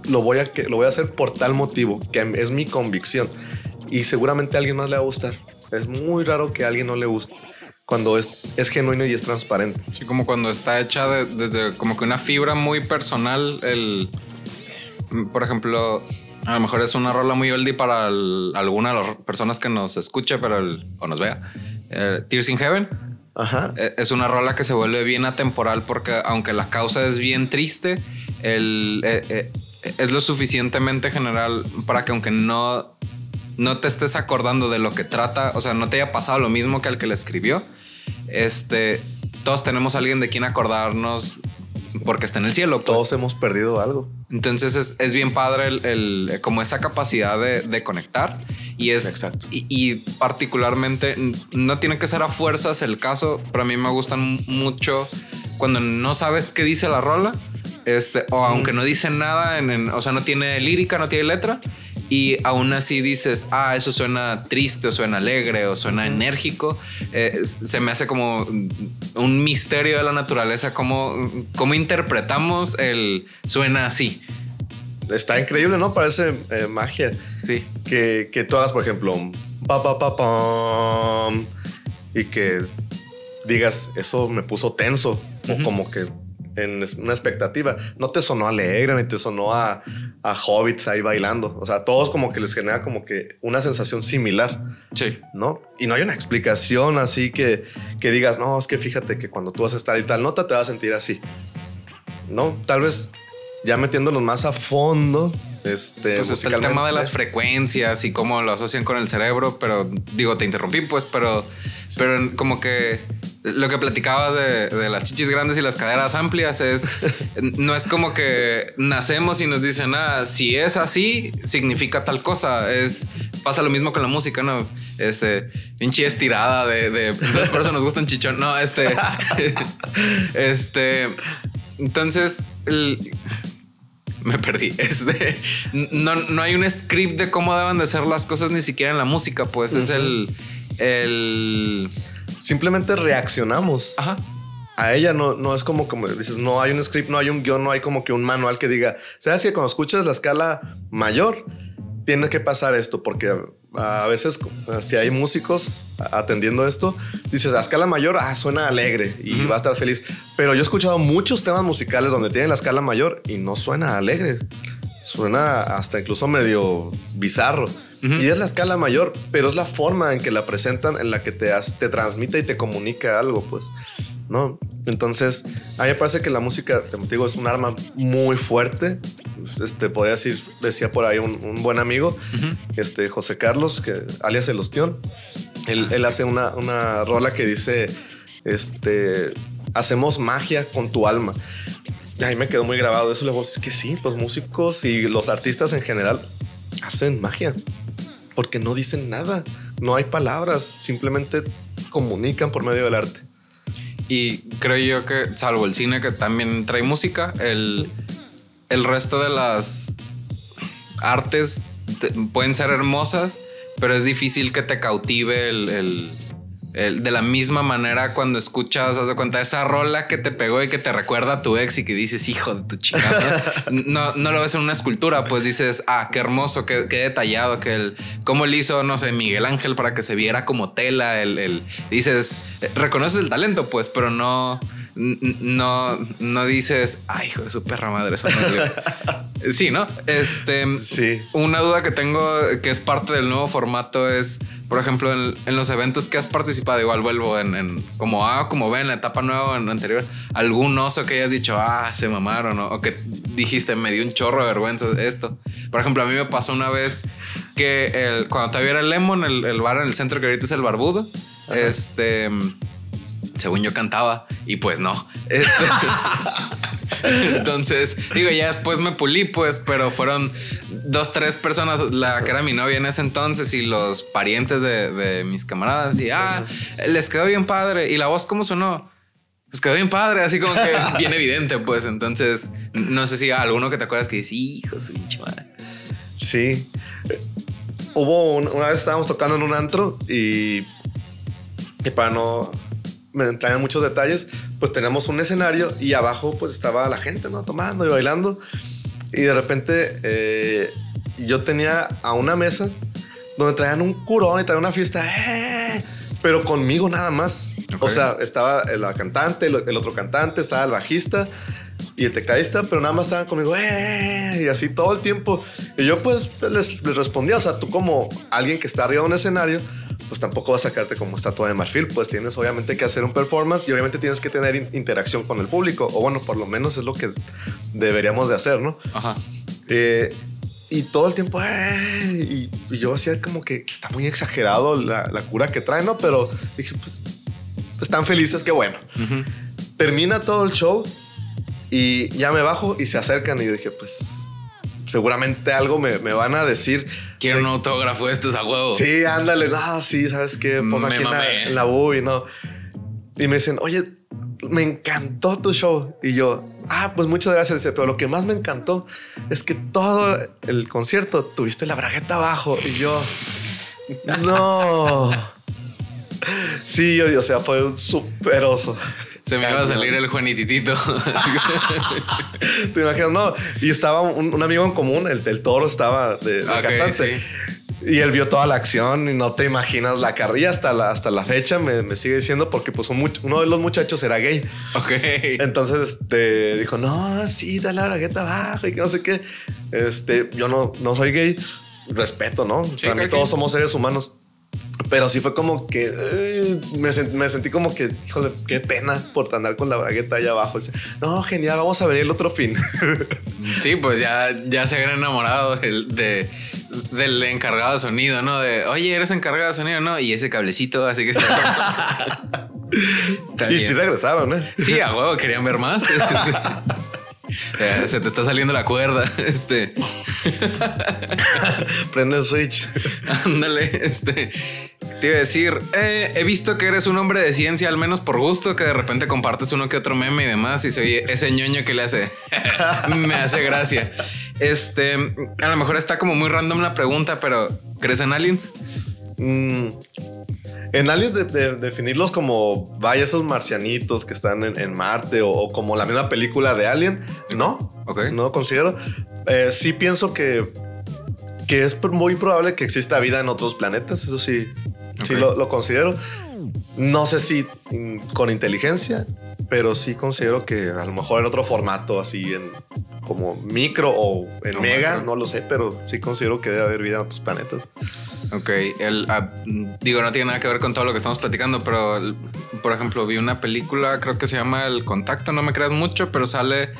lo voy a, lo voy a hacer por tal motivo, que es mi convicción. Y seguramente a alguien más le va a gustar. Es muy raro que a alguien no le guste cuando es, es genuino y es transparente. Sí, como cuando está hecha desde como que una fibra muy personal. El, por ejemplo, a lo mejor es una rola muy oldie para alguna de las personas que nos escuche pero o nos vea. Eh, Tears in Heaven. Eh, es una rola que se vuelve bien atemporal porque aunque la causa es bien triste, el, eh, es lo suficientemente general para que aunque no no te estés acordando de lo que trata, o sea, no te haya pasado lo mismo que al que le escribió, este, todos tenemos a alguien de quien acordarnos porque está en el cielo. Pues. Todos hemos perdido algo. Entonces es, bien padre el, como esa capacidad de, conectar y es Exacto. Y, particularmente no tiene que ser a fuerzas el caso, pero a mí me gustan mucho cuando no sabes qué dice la rola, este, o aunque no dice nada, en, o sea, no tiene lírica, no tiene letra y aún así dices, ah, eso suena triste o suena alegre o suena enérgico, eh, se me hace como un misterio de la naturaleza, cómo, cómo interpretamos el suena así. Está increíble, ¿no? Parece eh, magia. Sí. Que, que hagas, por ejemplo, pa, pa, pa, pam, y que digas, eso me puso tenso, o como que en una expectativa. No te sonó alegre, ni te sonó a, a, hobbits ahí bailando. O sea, todos como que les genera como que una sensación similar. Sí. ¿No? Y no hay una explicación así que, que digas, no, es que fíjate que cuando tú vas a estar y tal nota te vas a sentir así. No, tal vez ya metiéndonos más a fondo. Este, pues está el tema de las frecuencias y cómo lo asocian con el cerebro, pero digo, te interrumpí, pues, pero, pero como que lo que platicabas de, las chichis grandes y las caderas amplias es, no es como que nacemos y nos dicen, ah, si es así, significa tal cosa. Es, pasa lo mismo con la música, ¿no? Este, pinche estirada de, de por eso nos gustan chichón. No, este, este, entonces, me perdí. Este, no, no hay un script de cómo deben de ser las cosas ni siquiera en la música, pues es el, el simplemente reaccionamos. A ella no, no es como, como dices, no hay un script, no hay un guion, no hay como que un manual que diga, sabes que cuando escuchas la escala mayor, tiene que pasar esto, porque a veces si hay músicos atendiendo esto, dices, la escala mayor, ah, suena alegre y va a estar feliz. Pero yo he escuchado muchos temas musicales donde tienen la escala mayor y no suena alegre. Suena hasta incluso medio bizarro. Y es la escala mayor, pero es la forma en que la presentan, en la que te, te transmite y te comunica algo, pues. ¿No? Entonces, a mí me parece que la música, te digo, es un arma muy fuerte. Este, podría decir, decía por ahí un, buen amigo, este, José Carlos, que alias El Ostión. Él, él hace una, una rola que dice, este, hacemos magia con tu alma. Y ahí me quedó muy grabado eso. Le digo, es que sí, los músicos y los artistas en general hacen magia porque no dicen nada, no hay palabras, simplemente comunican por medio del arte. Y creo yo que, salvo el cine que también trae música, el, el resto de las artes pueden ser hermosas, pero es difícil que te cautive el, de la misma manera cuando escuchas, haz de cuenta, esa rola que te pegó y que te recuerda a tu ex y que dices, hijo de tu chingada. no, no lo ves en una escultura, pues dices, ah, qué hermoso, qué, detallado, que el, cómo él hizo, no sé, Miguel Ángel para que se viera como tela. El, el dices, eh, reconoces el talento, pues, pero no no, no dices, ay, hijo de su perra madre, eso no Sí, ¿no? Este, sí. Una duda que tengo que es parte del nuevo formato es, por ejemplo, en, los eventos que has participado, igual vuelvo en, como A como B en la etapa nueva en la anterior, algún oso que hayas dicho, ah, se mamaron, o que dijiste, me dio un chorro de vergüenza esto. Por ejemplo, a mí me pasó una vez que el, cuando todavía era el Lemon, el, bar en el centro que ahorita es el Barbudo, este según yo cantaba y pues no. Este, entonces, digo, ya después me pulí, pues, pero fueron dos, tres personas, la que era mi novia en ese entonces y los parientes de, mis camaradas y, ah, les quedó bien padre. ¿Y la voz cómo sonó? Pues quedó bien padre, así como que bien evidente, pues. Entonces, no sé si alguno que te acuerdas que dice, hijo, su madre. Sí. Hubo una vez estábamos tocando en un antro y, y para no me traen muchos detalles, pues tenemos un escenario y abajo pues estaba la gente, ¿no? Tomando y bailando. Y de repente eh, yo tenía a una mesa donde traían un curón y traían una fiesta, ¡eh! pero conmigo nada más. O sea, estaba la cantante, el otro cantante, estaba el bajista y el tecladista, pero nada más estaban conmigo, ¡eh! Y así todo el tiempo. Y yo pues les, les respondía, o sea, tú como alguien que está arriba de un escenario, pues tampoco vas a sacarte como estatua de marfil, pues tienes obviamente que hacer un performance y obviamente tienes que tener interacción con el público, o bueno, por lo menos es lo que deberíamos de hacer, ¿no? Ajá. Eh, y todo el tiempo, y, yo hacía como que está muy exagerado la, cura que trae, ¿no? Pero dije, pues están felices, que bueno. Termina todo el show y ya me bajo y se acercan y yo dije, pues seguramente algo me, me van a decir Quiero un autógrafo, esto es a huevo. Sí, ándale, no, sí, ¿sabes qué? Pongo aquí en la, en la no. Y me dicen, oye, me encantó tu show. Y yo, ah, pues muchas gracias. Dice, pero lo que más me encantó es que todo el concierto tuviste la bragueta abajo. Y yo, no. Sí, o sea, fue un super oso. Se me iba a salir el Juanititito. Te imaginas, no. Y estaba un, amigo en común, el, del toro estaba de, cantante. Y él vio toda la acción y no te imaginas la carrilla hasta la, hasta la fecha me, sigue diciendo porque pues uno de los muchachos era gay. Ok. Entonces este, dijo, no, sí, dale la bragueta abajo y que no sé qué. Este, yo no, no soy gay. Respeto, ¿no? Para mí todos somos seres humanos. Pero sí fue como que eh, me, sentí como que, híjole, qué pena por andar con la bragueta allá abajo. No, genial, vamos a venir el otro fin. Sí, pues ya, ya se habían enamorado del, del encargado de sonido, ¿no? De, oye, eres encargado de sonido, ¿no? Y ese cablecito, así que se... y sí regresaron, ¿eh? Sí, a huevo, querían ver más. Eh, se te está saliendo la cuerda. Este. Prende el switch. Ándale. Este. Te iba a decir, eh, he visto que eres un hombre de ciencia, al menos por gusto, que de repente compartes uno que otro meme y demás. Y soy ese ñoño que le hace. me hace gracia. Este. A lo mejor está como muy random la pregunta, pero ¿crees en aliens? Mm, en Aliens de, definirlos como vaya esos marcianitos que están en, Marte o, como la misma película de Alien, no, okay. no considero. Eh, sí pienso que, que es muy probable que exista vida en otros planetas, eso sí, sí lo, considero. No sé si mm, con inteligencia, pero sí considero que a lo mejor en otro formato, así en como micro o en mega, no lo sé, pero sí considero que debe haber vida en otros planetas. Ok, el, ah, digo, no tiene nada que ver con todo lo que estamos platicando, pero por ejemplo, vi una película, creo que se llama El Contacto, no me creas mucho, pero sale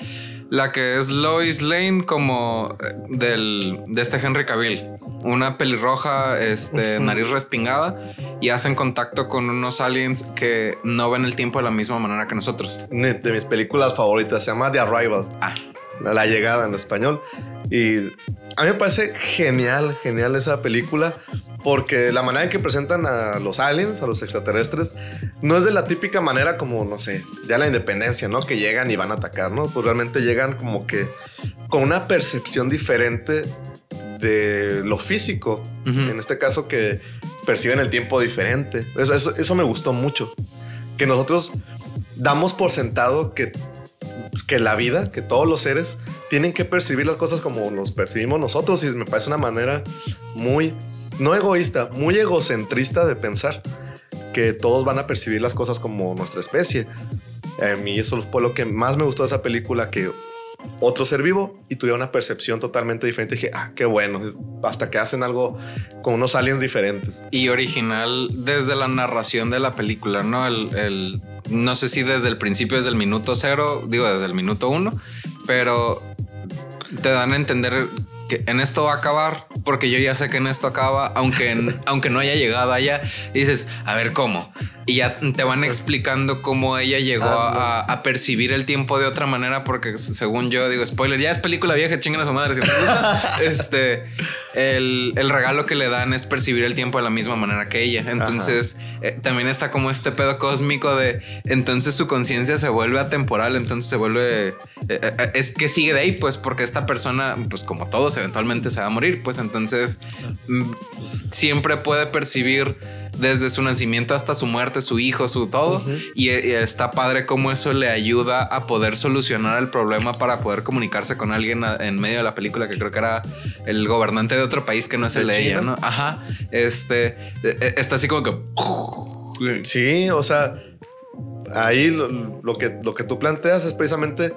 la que es Lois Lane como eh, del, de este Henry Cavill, una pelirroja, este, nariz respingada, y hacen contacto con unos aliens que no ven el tiempo de la misma manera que nosotros. De mis películas favoritas, se llama The Arrival. Ah. La llegada en español. Y a mí me parece genial, genial esa película porque la manera en que presentan a los aliens, a los extraterrestres, no es de la típica manera como, no sé, ya la independencia, ¿no? Que llegan y van a atacar, ¿no? Pues realmente llegan como que con una percepción diferente de lo físico. En este caso que perciben el tiempo diferente. Eso, eso, me gustó mucho. Que nosotros damos por sentado que, que la vida, que todos los seres tienen que percibir las cosas como nos percibimos nosotros y me parece una manera muy, no egoísta, muy egocentrista de pensar que todos van a percibir las cosas como nuestra especie. A mí eso fue lo que más me gustó de esa película, que otro ser vivo y tuviera una percepción totalmente diferente. dije, ah, qué bueno, hasta que hacen algo con unos aliens diferentes. Y original desde la narración de la película, ¿no? El, no sé si desde el principio, desde el minuto cero, digo desde el minuto uno, pero te dan a entender que en esto va a acabar, porque yo ya sé que en esto acaba, aunque, aunque no haya llegado allá. dices, a ver cómo. Y ya te van explicando cómo ella llegó ah, a, percibir el tiempo de otra manera, porque según yo digo, spoiler, ya es película vieja, chingan a su madre. Si me gusta, este, el, regalo que le dan es percibir el tiempo de la misma manera que ella. Entonces, eh, también está como este pedo cósmico de entonces su conciencia se vuelve atemporal, entonces se vuelve. Eh, eh, es que sigue de ahí, pues, porque esta persona, pues, como todos, eventualmente se va a morir, pues entonces mm, siempre puede percibir desde su nacimiento hasta su muerte, su hijo, su todo. y, está padre cómo eso le ayuda a poder solucionar el problema para poder comunicarse con alguien en medio de la película, que creo que era el gobernante de otro país que no es el de ella, ¿no? Ajá. Este e, e, está así como que. Sí, o sea, ahí lo, que, lo que tú planteas es precisamente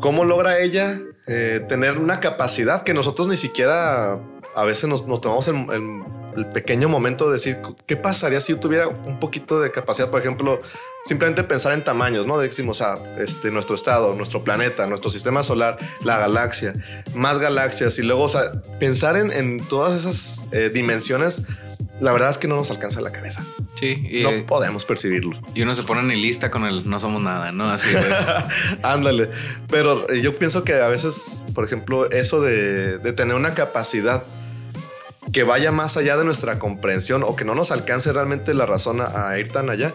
cómo logra ella eh, tener una capacidad que nosotros ni siquiera a veces nos, tomamos en el pequeño momento de decir, ¿qué pasaría si yo tuviera un poquito de capacidad? Por ejemplo, simplemente decimos en tamaños, ¿no? Decimos, ah, este, nuestro estado, nuestro planeta, nuestro sistema solar, la galaxia, más galaxias y luego, o sea, pensar en, todas esas eh, dimensiones, la verdad es que no nos alcanza la cabeza. Sí. Y, no podemos percibirlo. Y uno se pone en lista con el no somos nada, ¿no? Así. Ándale. Pero eh, yo pienso que a veces, por ejemplo, eso de, de tener una capacidad que vaya más allá de nuestra comprensión o que no nos alcance realmente la razón a, ir tan allá,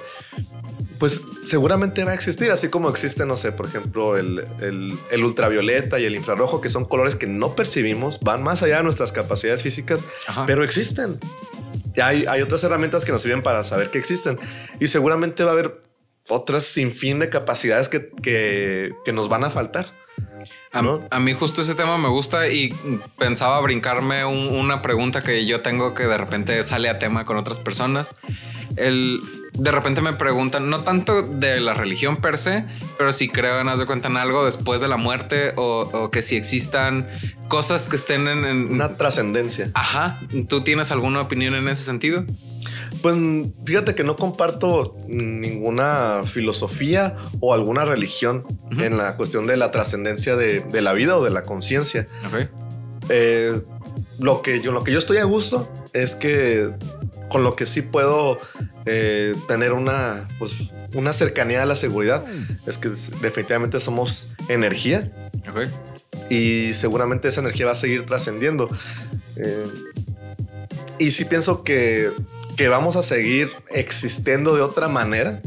pues seguramente va a existir, así como existe, no sé, por ejemplo, el, el, ultravioleta y el infrarrojo, que son colores que no percibimos, van más allá de nuestras capacidades físicas, pero existen. Y hay, hay otras herramientas que nos sirven para saber que existen. Y seguramente va a haber otras sin fin de capacidades que, que, que nos van a faltar. A, mí justo ese tema me gusta y pensaba brincarme una pregunta que yo tengo que de repente sale a tema con otras personas. El, de repente me preguntan, no tanto de la religión per se, pero si creo en, haz de cuenta, en algo después de la muerte o, que si existan cosas que estén en... en una trascendencia. Ajá. ¿Tú tienes alguna opinión en ese sentido? Pues fíjate que no comparto ninguna filosofía o alguna religión en la cuestión de la trascendencia de, la vida o de la conciencia. Eh, lo, que yo, lo que yo estoy a gusto es que con lo que sí puedo eh, tener una, pues, una cercanía a la seguridad es que definitivamente somos energía. Y seguramente esa energía va a seguir trascendiendo. Eh, y sí pienso que que vamos a seguir existiendo de otra manera.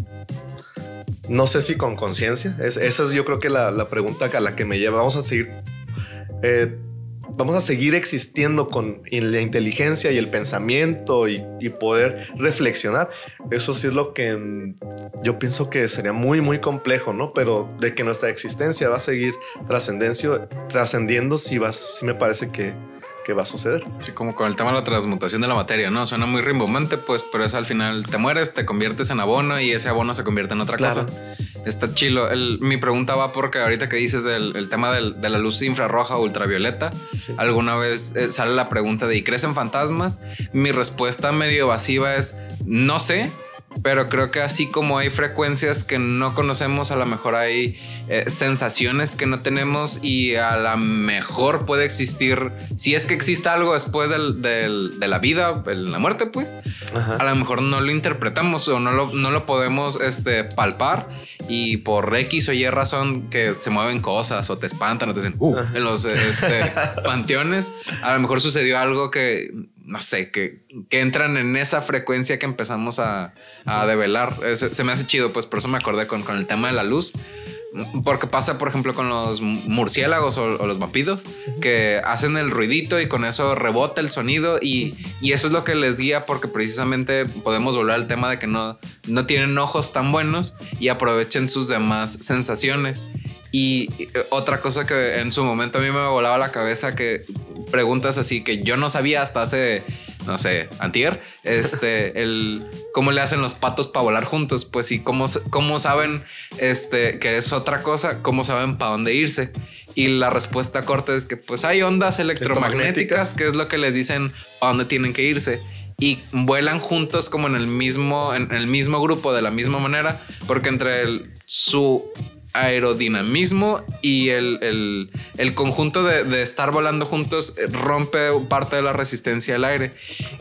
No sé si con conciencia. esa es yo creo que la, pregunta a la que me lleva. Vamos a seguir... Eh, vamos a seguir existiendo con la inteligencia y el pensamiento y, poder reflexionar. Eso sí es lo que yo pienso que sería muy, muy complejo, ¿no? Pero de que nuestra existencia va a seguir trascendiendo, sí, va, sí me parece que, va a suceder. Sí, como con el tema de la transmutación de la materia, ¿no? Suena muy rimbombante, pues, pero eso al final te mueres, te conviertes en abono y ese abono se convierte en otra cosa. Está chilo. mi pregunta va porque ahorita que dices del tema de la luz infrarroja o ultravioleta, alguna vez eh, sale la pregunta de ¿y crecen fantasmas? Mi respuesta medio evasiva es no sé, pero creo que así como hay frecuencias que no conocemos, a lo mejor hay eh, sensaciones que no tenemos y a lo mejor puede existir, si es que existe algo después de la vida, la muerte, pues, a lo mejor no lo interpretamos o no lo, no lo podemos este, palpar y por X o Y razón que se mueven cosas o te espantan o te dicen, uh, en los este, panteones, a lo mejor sucedió algo que no sé, que, que, entran en esa frecuencia que empezamos a, a develar. Se, me hace chido, pues por eso me acordé con, con, el tema de la luz. Porque pasa, por ejemplo, con los murciélagos o, los vampiros, que hacen el ruidito y con eso rebota el sonido y, y, eso es lo que les guía porque precisamente podemos volver al tema de que no, no tienen ojos tan buenos y aprovechen sus demás sensaciones. Y otra cosa que en su momento a mí me volaba la cabeza que preguntas así que yo no sabía hasta hace no sé, antier, este, el cómo le hacen los patos para volar juntos, pues sí, cómo, cómo saben este, que es otra cosa, cómo saben para dónde irse. Y la respuesta corta es que pues hay ondas electromagnéticas, que es lo que les dicen a dónde tienen que irse y vuelan juntos como en el mismo en el mismo grupo de la misma manera porque entre el, su aerodinamismo y el, conjunto de, estar volando juntos rompe parte de la resistencia al aire.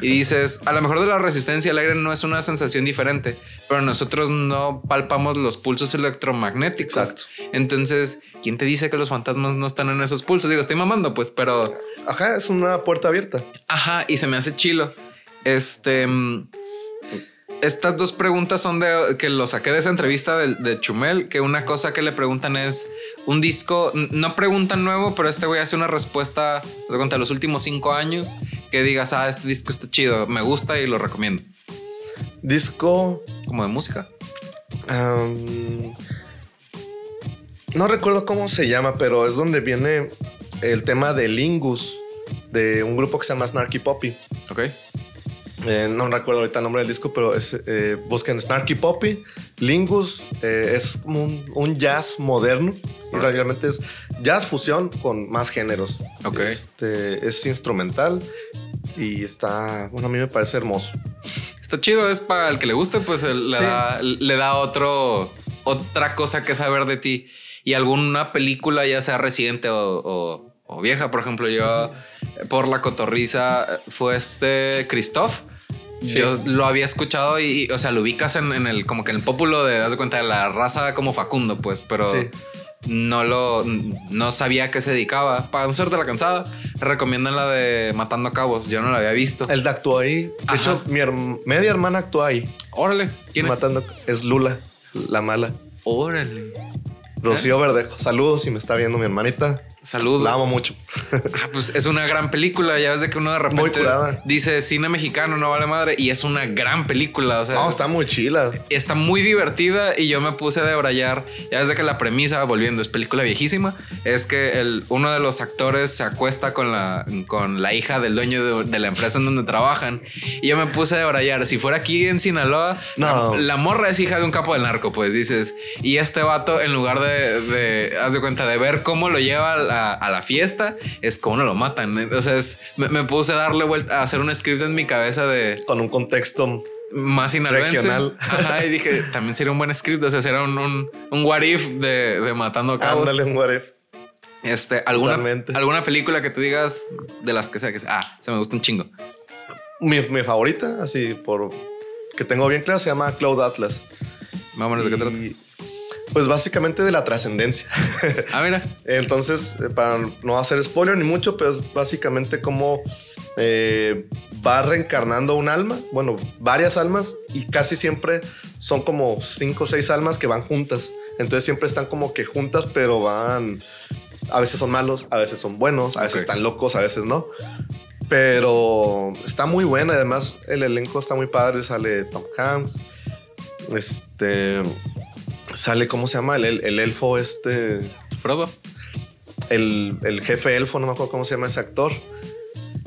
Y dices, a lo mejor de la resistencia al aire no es una sensación diferente, pero nosotros no palpamos los pulsos electromagnéticos. Entonces, ¿quién te dice que los fantasmas no están en esos pulsos? Digo, estoy mamando, pues, pero... Ajá, es una puerta abierta. Ajá, y se me hace chilo. Este estas dos preguntas son de que lo saqué de esa entrevista de, Chumel, que una cosa que le preguntan es un disco, no preguntan nuevo, pero este güey hace una respuesta de los últimos cinco años que digas, ah, este disco está chido, me gusta y lo recomiendo. Disco. Como de música. no recuerdo cómo se llama, pero es donde viene el tema de Lingus, de un grupo que se llama Snarky Poppy. Ok. Eh, no recuerdo ahorita el nombre del disco, pero es, eh, busquen Snarky Poppy. Lingus eh, es como un, jazz moderno. Y realmente es jazz fusión con más géneros. Ok. Este, es instrumental y está, bueno, a mí me parece hermoso. Está chido, es para el que le guste, pues le, da, le da otro, otra cosa que saber de ti. Y alguna película, ya sea reciente o, vieja, por ejemplo, yo por la cotorriza fue este Christoph yo lo había escuchado y, o sea, lo ubicas en, el, como que en el pópulo de, das de cuenta, de la raza como Facundo, pues, pero no lo, no sabía que se dedicaba. Para no ser de la cansada, recomiendan la de Matando Cabos. Yo no la había visto. Él actuó ahí. De hecho, mi media hermana actuó ahí. Órale. ¿Quién Matando, es? Lula, la mala. Órale. Rocío ¿Eh? Verdejo. Saludos si me está viendo mi hermanita. Saludos. La amo mucho. Ah, pues es una gran película. Ya ves de que uno de repente dice cine mexicano, no vale madre. Y es una gran película. O sea, no, está muy chila. Está muy divertida y yo me puse a debrayar. Ya ves de que la premisa, volviendo, es película viejísima. Es que el, uno de los actores se acuesta con la, con la hija del dueño de, la empresa en donde trabajan. Y yo me puse a debrayar. Si fuera aquí en Sinaloa, no. la, morra es hija de un capo del narco, pues dices. Y este vato, en lugar de, de haz de cuenta, de ver cómo lo lleva a, la fiesta, es como no lo matan. O sea, me, puse a darle vuelta, a hacer un script en mi cabeza de... Con un contexto más regional. Ajá, y dije, también sería un buen script. O sea, será un, un, un what if de, de matando cabos. Ándale, un what if. Este, ¿alguna, alguna película que tú digas de las que sea que sea, ah, se me gusta un chingo. Mi, mi favorita, así por que tengo bien claro, se llama Cloud Atlas. Vámonos de qué trata. Pues básicamente de la trascendencia. Ah, mira. Entonces, eh, para no hacer spoiler ni mucho, pero es básicamente como eh, va reencarnando un alma, bueno, varias almas, y casi siempre son como cinco o seis almas que van juntas. Entonces siempre están como que juntas, pero van. A veces son malos, a veces son buenos, a veces están locos, a veces no. Pero está muy buena. Además, el elenco está muy padre. Sale Tom Hanks. Este sale, ¿cómo se llama? El, elfo este... Frodo. El, jefe elfo, no me acuerdo cómo se llama ese actor.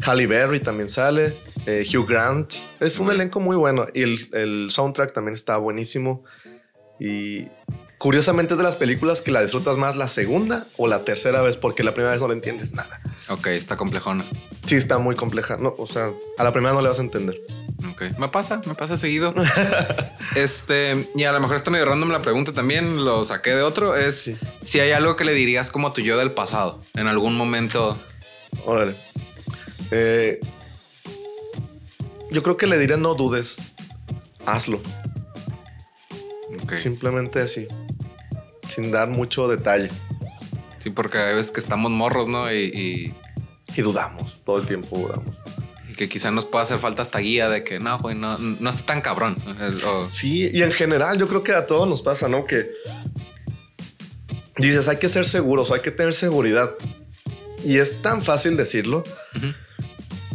Halle Berry también sale. Eh, Hugh Grant. Es un elenco muy bueno. Y el, soundtrack también está buenísimo. Y curiosamente es de las películas que la disfrutas más la segunda o la tercera vez porque la primera vez no le entiendes nada. Ok, está complejona. Sí, está muy compleja. No, o sea, a la primera no le vas a entender. Ok, me pasa, me pasa seguido. este, y a lo mejor está medio random la pregunta también, lo saqué de otro, es si hay algo que le dirías como tu yo del pasado, en algún momento. Órale. Eh, yo creo que le diría no dudes, hazlo. Simplemente así, sin dar mucho detalle. Sí, porque hay veces que estamos morros, ¿no? Y, y... dudamos, todo el tiempo dudamos que quizá nos pueda hacer falta esta guía de que no, güey, no, no está tan cabrón. Sí, y en general yo creo que a todos nos pasa, ¿no? Que dices, hay que ser seguros, hay que tener seguridad. Y es tan fácil decirlo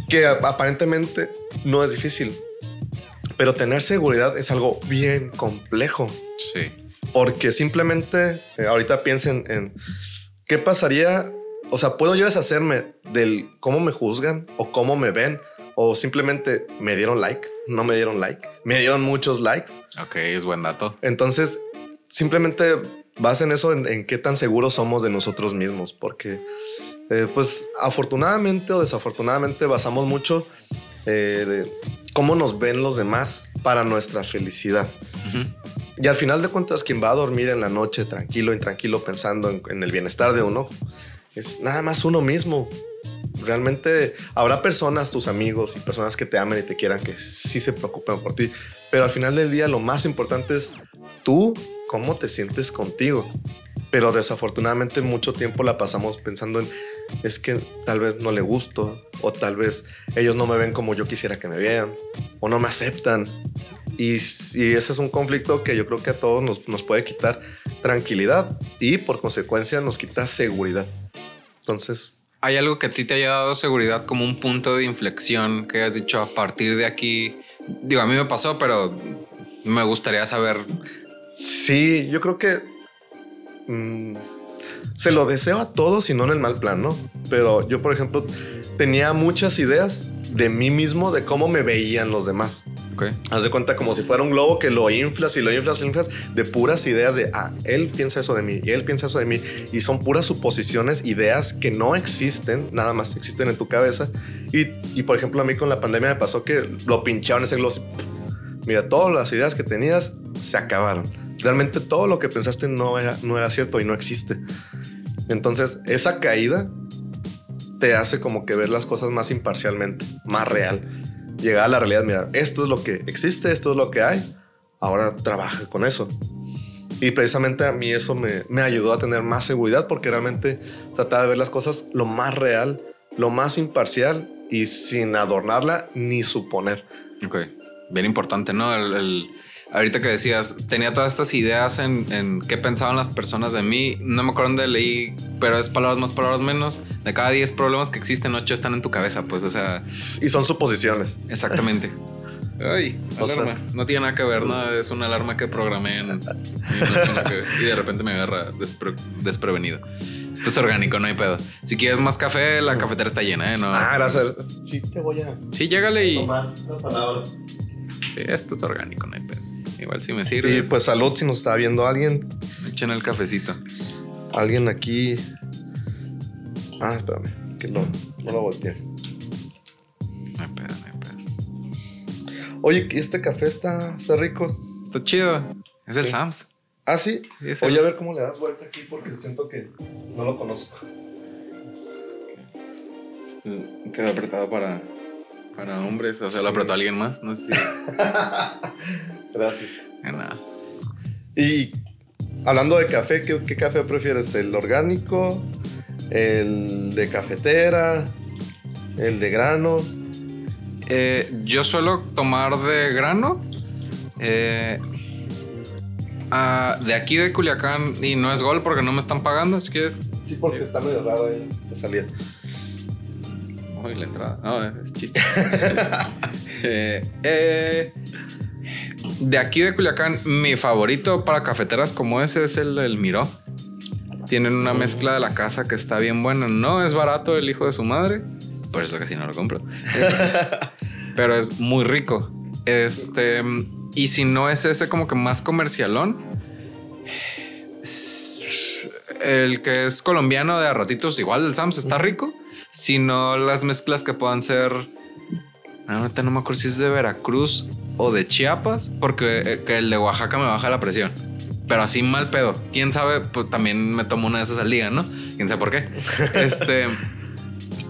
que aparentemente no es difícil. Pero tener seguridad es algo bien complejo. Sí. Porque simplemente eh, ahorita piensen en qué pasaría. O sea, puedo yo deshacerme del cómo me juzgan o cómo me ven o simplemente me dieron like, no me dieron like, me dieron muchos likes. Ok, es buen dato. Entonces, simplemente basen eso en, qué tan seguros somos de nosotros mismos, porque eh, pues afortunadamente o desafortunadamente basamos mucho eh, de cómo nos ven los demás para nuestra felicidad. Y al final de cuentas, quien va a dormir en la noche tranquilo, intranquilo, pensando en, el bienestar de uno, es nada más uno mismo. Realmente habrá personas, tus amigos y personas que te amen y te quieran, que sí se preocupen por ti. Pero al final del día, lo más importante es tú, cómo te sientes contigo. Pero desafortunadamente mucho tiempo la pasamos pensando en, es que tal vez no le gusto, o tal vez ellos no me ven como yo quisiera que me vean, o no me aceptan, y, ese es un conflicto que yo creo que a todos nos, nos puede quitar tranquilidad y por consecuencia nos quita seguridad. Entonces, ¿Hay algo que a ti te haya dado seguridad como un punto de inflexión que has dicho a partir de aquí? Digo, a mí me pasó, pero me gustaría saber. Sí, yo creo que mm, se lo deseo a todos y no en el mal plan, ¿no? Pero yo, por ejemplo, tenía muchas ideas de mí mismo, de cómo me veían los demás. Haz de cuenta como si fuera un globo que lo inflas y lo inflas y lo inflas de puras ideas de, ah, él piensa eso de mí y él piensa eso de mí. Y son puras suposiciones, ideas que no existen, nada más existen en tu cabeza. Y, y por ejemplo, a mí con la pandemia me pasó que lo pincharon ese globo. Mira, todas las ideas que tenías se acabaron. Realmente todo lo que pensaste no era, no era cierto y no existe. Entonces, esa caída te hace como que ver las cosas más imparcialmente, más real. Llegar a la realidad, mira, esto es lo que existe, esto es lo que hay, ahora trabaja con eso. Y precisamente a mí eso me, me ayudó a tener más seguridad porque realmente trataba de ver las cosas lo más real, lo más imparcial y sin adornarla ni suponer. Ok, bien importante, ¿no? Ahorita que decías, tenía todas estas ideas en, qué pensaban las personas de mí. No me acuerdo dónde leí, pero es palabras más, palabras menos. De cada 10 problemas que existen, 8 están en tu cabeza, pues, o sea. Y son suposiciones. Exactamente. Ay, alarma. no tiene nada que ver, ¿no? Es una alarma que programé y, de repente me agarra desprevenido. Esto es orgánico, no hay pedo. Si quieres más café, la cafetera está llena, ¿eh? No, ah, gracias. Sí, te voy a. Sí, llégale y. Tomar palabras. Sí, esto es orgánico, no hay pedo. Igual si me sirve. Y pues salud si nos está viendo alguien. Echen el cafecito. Alguien aquí. Ah, espérame, que no, no lo volteé. No hay pedo, no hay pedo. Oye, este café está, está rico. Está chido. Es el Sams. Ah, sí. Oye, a ver cómo le das vuelta aquí porque siento que no lo conozco. Queda apretado para, para hombres. O sea, lo apretó alguien más. No sé si. Gracias. Y hablando de café, ¿qué, café prefieres? ¿El orgánico? ¿El de cafetera? ¿El de grano? Eh, yo suelo tomar de grano. Eh, ah, de aquí de Culiacán, y no es gol porque no me están pagando, si quieres. Sí, porque está medio raro ahí la Uy, la entrada. No, es chiste. eh, eh de aquí de Culiacán, mi favorito para cafeteras como ese es el del Miró. Tienen una mezcla de la casa que está bien buena. No es barato el hijo de su madre. Por eso casi no lo compro. pero es muy rico. Este. Y si no es ese como que más comercialón. El que es colombiano de a ratitos, igual el Sams está rico. Sino las mezclas que puedan ser. Ahorita no me acuerdo si es de Veracruz o de Chiapas, porque eh, el de Oaxaca me baja la presión. Pero así mal pedo. Quién sabe, pues también me tomo una de esas al día, ¿no? Quién sabe por qué. este.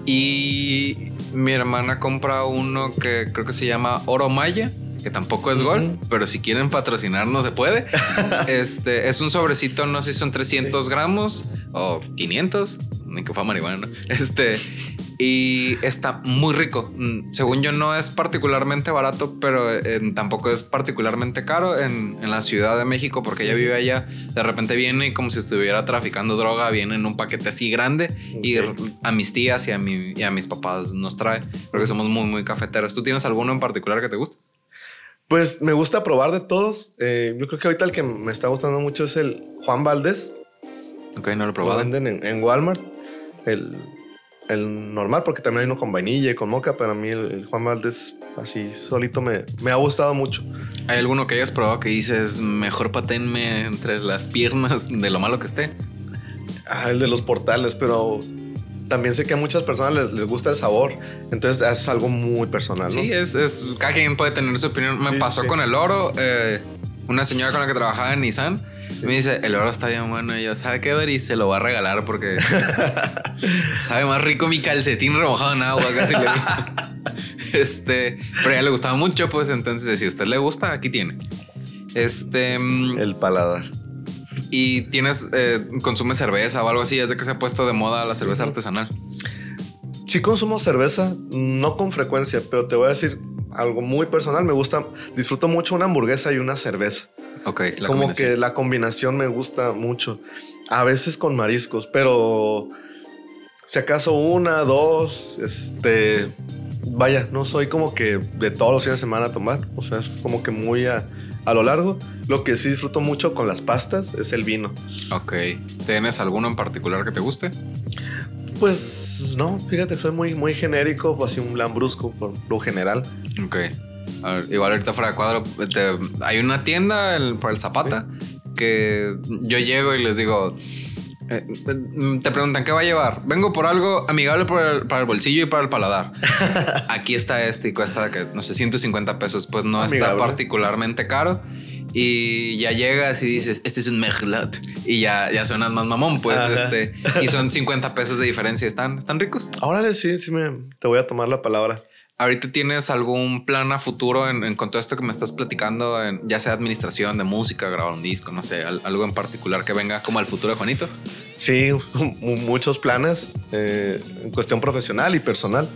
Y mi hermana compra uno que creo que se llama Oro Maya, que tampoco es gol, pero si quieren patrocinar no se puede. este es un sobrecito, no sé si son 300 gramos o 500, ni que fue marihuana. Este y está muy rico. Mm, según yo, no es particularmente barato, pero eh, tampoco es particularmente caro en, la Ciudad de México, porque ella vive allá. De repente viene como si estuviera traficando droga, viene en un paquete así grande y a mis tías y a, mi, y a mis papás nos trae, porque somos muy, muy cafeteros. ¿Tú tienes alguno en particular que te guste? Pues me gusta probar de todos. Eh, yo creo que ahorita el que me está gustando mucho es el Juan Valdés. Ok, no lo he probado. Lo venden en, en Walmart. El el normal, porque también hay uno con vainilla y con moca, pero a mí el, Juan Valdés así solito me, me, ha gustado mucho. ¿Hay alguno que hayas probado que dices, mejor patenme entre las piernas de lo malo que esté? Ah, el de los portales, pero también sé que a muchas personas les, gusta el sabor, entonces es algo muy personal. Sí, es, es, cada quien puede tener su opinión. Me pasó con el oro, eh, una señora con la que trabajaba en Nissan me dice, el oro está bien bueno. Y yo, ¿sabe qué, ver? Y se lo va a regalar porque sabe más rico mi calcetín remojado en agua, casi le Este, pero a ella le gustaba mucho, pues entonces, si a usted le gusta, aquí tiene. Este. Mm, el paladar. ¿Y tienes, eh, consume cerveza o algo así? ¿Es de que se ha puesto de moda la cerveza artesanal? Sí consumo cerveza, no con frecuencia, pero te voy a decir algo muy personal. Me gusta, disfruto mucho una hamburguesa y una cerveza. Ok, como que la combinación me gusta mucho. A veces con mariscos, pero si acaso una, dos, este, vaya, no soy como que de todos los fines de semana tomar. O sea, es como que muy a, a lo largo. Lo que sí disfruto mucho con las pastas es el vino. Ok. ¿Tienes alguno en particular que te guste? Pues no, fíjate, soy muy, muy genérico, así un lambrusco por lo general. Ok igual ahorita fuera de cuadro, hay una tienda por el Zapata que yo llego y les digo, eh, te preguntan qué va a llevar. Vengo por algo amigable para el, bolsillo y para el paladar. Aquí está este y cuesta que no sé 150 pesos, pues no está particularmente caro. Y ya llegas y dices, este es un merlot. Y ya, ya suenas más mamón, pues. Este, y son 50 pesos de diferencia. ¿Están, están ricos? Ahora sí, sí me, te voy a tomar la palabra. ¿Ahorita tienes algún plan a futuro en, con todo esto que me estás platicando, ya sea administración de música, grabar un disco, no sé, algo en particular que venga como al futuro de Juanito? Sí, muchos planes eh, en cuestión profesional y personal,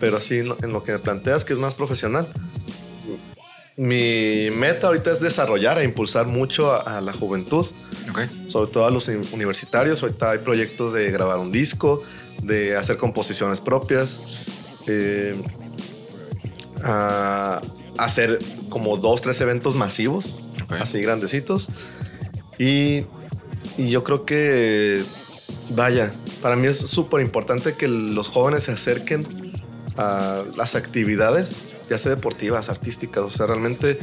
pero sí en lo que me planteas que es más profesional. Mi meta ahorita es desarrollar e impulsar mucho a, la juventud, sobre todo a los universitarios. Ahorita hay proyectos de grabar un disco, de hacer composiciones propias. Eh, a hacer como dos, tres eventos masivos, así grandecitos. Y, y, yo creo que, vaya, para mí es súper importante que los jóvenes se acerquen a las actividades, ya sea deportivas, artísticas, o sea, realmente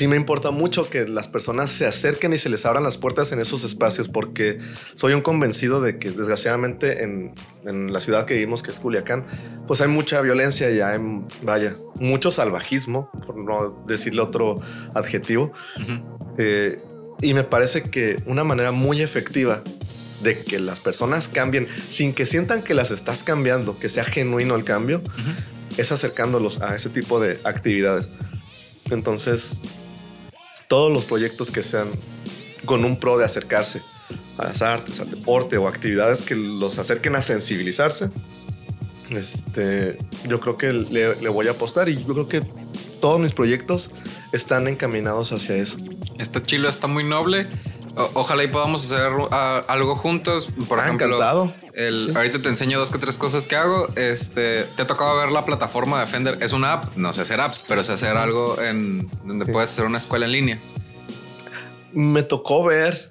sí me importa mucho que las personas se acerquen y se les abran las puertas en esos espacios, porque soy un convencido de que desgraciadamente en, en la ciudad que vivimos, que es Culiacán, pues hay mucha violencia y hay, vaya, mucho salvajismo, por no decirle otro adjetivo. Eh, y me parece que una manera muy efectiva de que las personas cambien sin que sientan que las estás cambiando, que sea genuino el cambio, es acercándolos a ese tipo de actividades. Entonces, todos los proyectos que sean con un pro de acercarse a las artes, al deporte o actividades que los acerquen a sensibilizarse, este, yo creo que le, voy a apostar y yo creo que todos mis proyectos están encaminados hacia eso. Está chilo, está muy noble. Ojalá y podamos hacer algo juntos. Por ah, ejemplo, encantado. El, Ahorita te enseño dos que tres cosas que hago. Este, te ha tocado ver la plataforma de Fender. Es una app, no sé hacer apps, pero sé hacer algo en donde puedes hacer una escuela en línea. Me tocó ver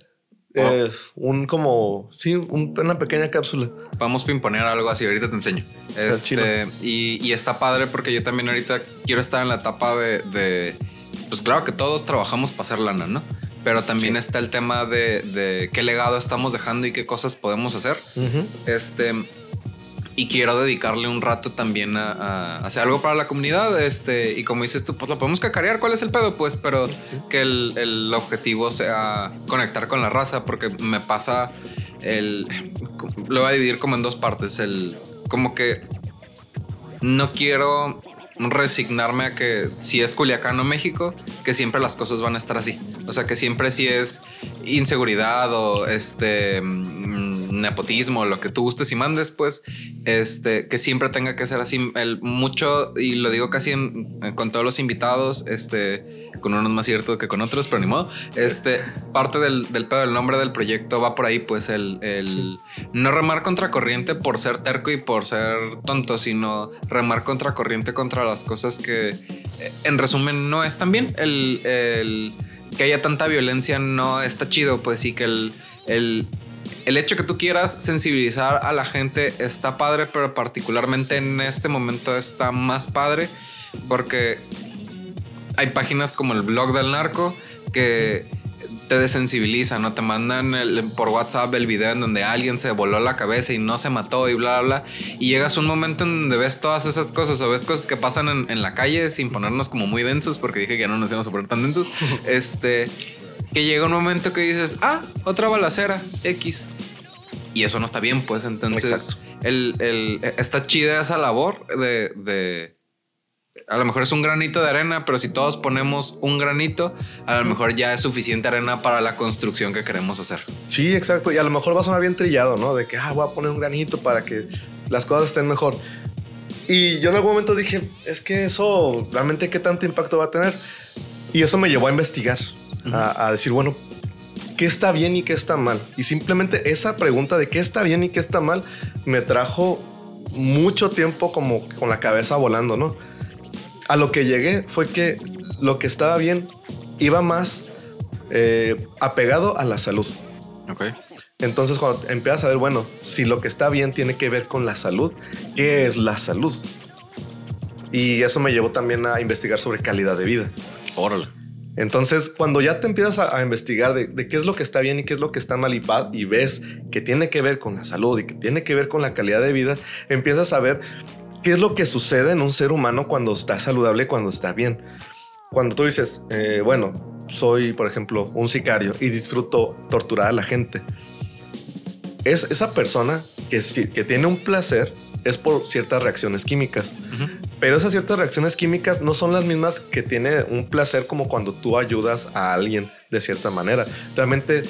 eh, un como, sí, una pequeña cápsula. Vamos a pimponear algo así, ahorita te enseño. Este, y, y, está padre porque yo también ahorita quiero estar en la etapa de, de pues claro que todos trabajamos para hacer lana, ¿no? Pero también está el tema de, qué legado estamos dejando y qué cosas podemos hacer. Este. Y quiero dedicarle un rato también a, hacer algo para la comunidad. Este, y como dices tú, pues lo podemos cacarear. ¿Cuál es el pedo? Pues, pero que el, objetivo sea conectar con la raza, porque me pasa el. Lo voy a dividir como en dos partes. El. Como que no quiero resignarme a que si es Culiacán o México, que siempre las cosas van a estar así. O sea, que siempre si es inseguridad o este nepotismo, lo que tú gustes y mandes, pues, este, que siempre tenga que ser así, el mucho, y lo digo casi con todos los invitados, este, con unos más ciertos que con otros, pero ni modo, este, parte del, del pedo del nombre del proyecto va por ahí, pues, el, el no remar contra corriente por ser terco y por ser tonto, sino remar contra corriente contra las cosas que, en resumen, no es tan bien, el, el que haya tanta violencia no está chido, pues sí que el, el, el hecho que tú quieras sensibilizar a la gente está padre, pero particularmente en este momento está más padre porque hay páginas como el blog del narco que te desensibilizan, ¿no? Te mandan por WhatsApp el video en donde alguien se voló la cabeza y no se mató y bla, bla, bla. Y llegas a un momento en donde ves todas esas cosas o ves cosas que pasan en, en la calle sin ponernos como muy densos, porque dije que ya no nos íbamos a poner tan densos. este, que llega un momento que dices, ah, otra balacera, X. Y eso no está bien, pues entonces el, el, está chida esa labor de, de, a lo mejor es un granito de arena, pero si todos ponemos un granito, a lo mejor ya es suficiente arena para la construcción que queremos hacer. Sí, exacto. Y a lo mejor va a sonar bien trillado, ¿no? De que, ah, voy a poner un granito para que las cosas estén mejor. Y yo en algún momento dije, es que eso realmente qué tanto impacto va a tener. Y eso me llevó a investigar a, decir, bueno, ¿qué está bien y qué está mal? Y simplemente esa pregunta de qué está bien y qué está mal me trajo mucho tiempo como con la cabeza volando, ¿no? A lo que llegué fue que lo que estaba bien iba más eh, apegado a la salud. Ok. Entonces cuando empiezas a ver, bueno, si lo que está bien tiene que ver con la salud, ¿qué es la salud? Y eso me llevó también a investigar sobre calidad de vida. Órale. Entonces, cuando ya te empiezas a, investigar de, qué es lo que está bien y qué es lo que está mal y, ves que tiene que ver con la salud y que tiene que ver con la calidad de vida, empiezas a ver qué es lo que sucede en un ser humano cuando está saludable, cuando está bien. Cuando tú dices, eh, bueno, soy, por ejemplo, un sicario y disfruto torturar a la gente. Es esa persona que tiene un placer es por ciertas reacciones químicas. Pero esas ciertas reacciones químicas no son las mismas que tiene un placer como cuando tú ayudas a alguien de cierta manera. Realmente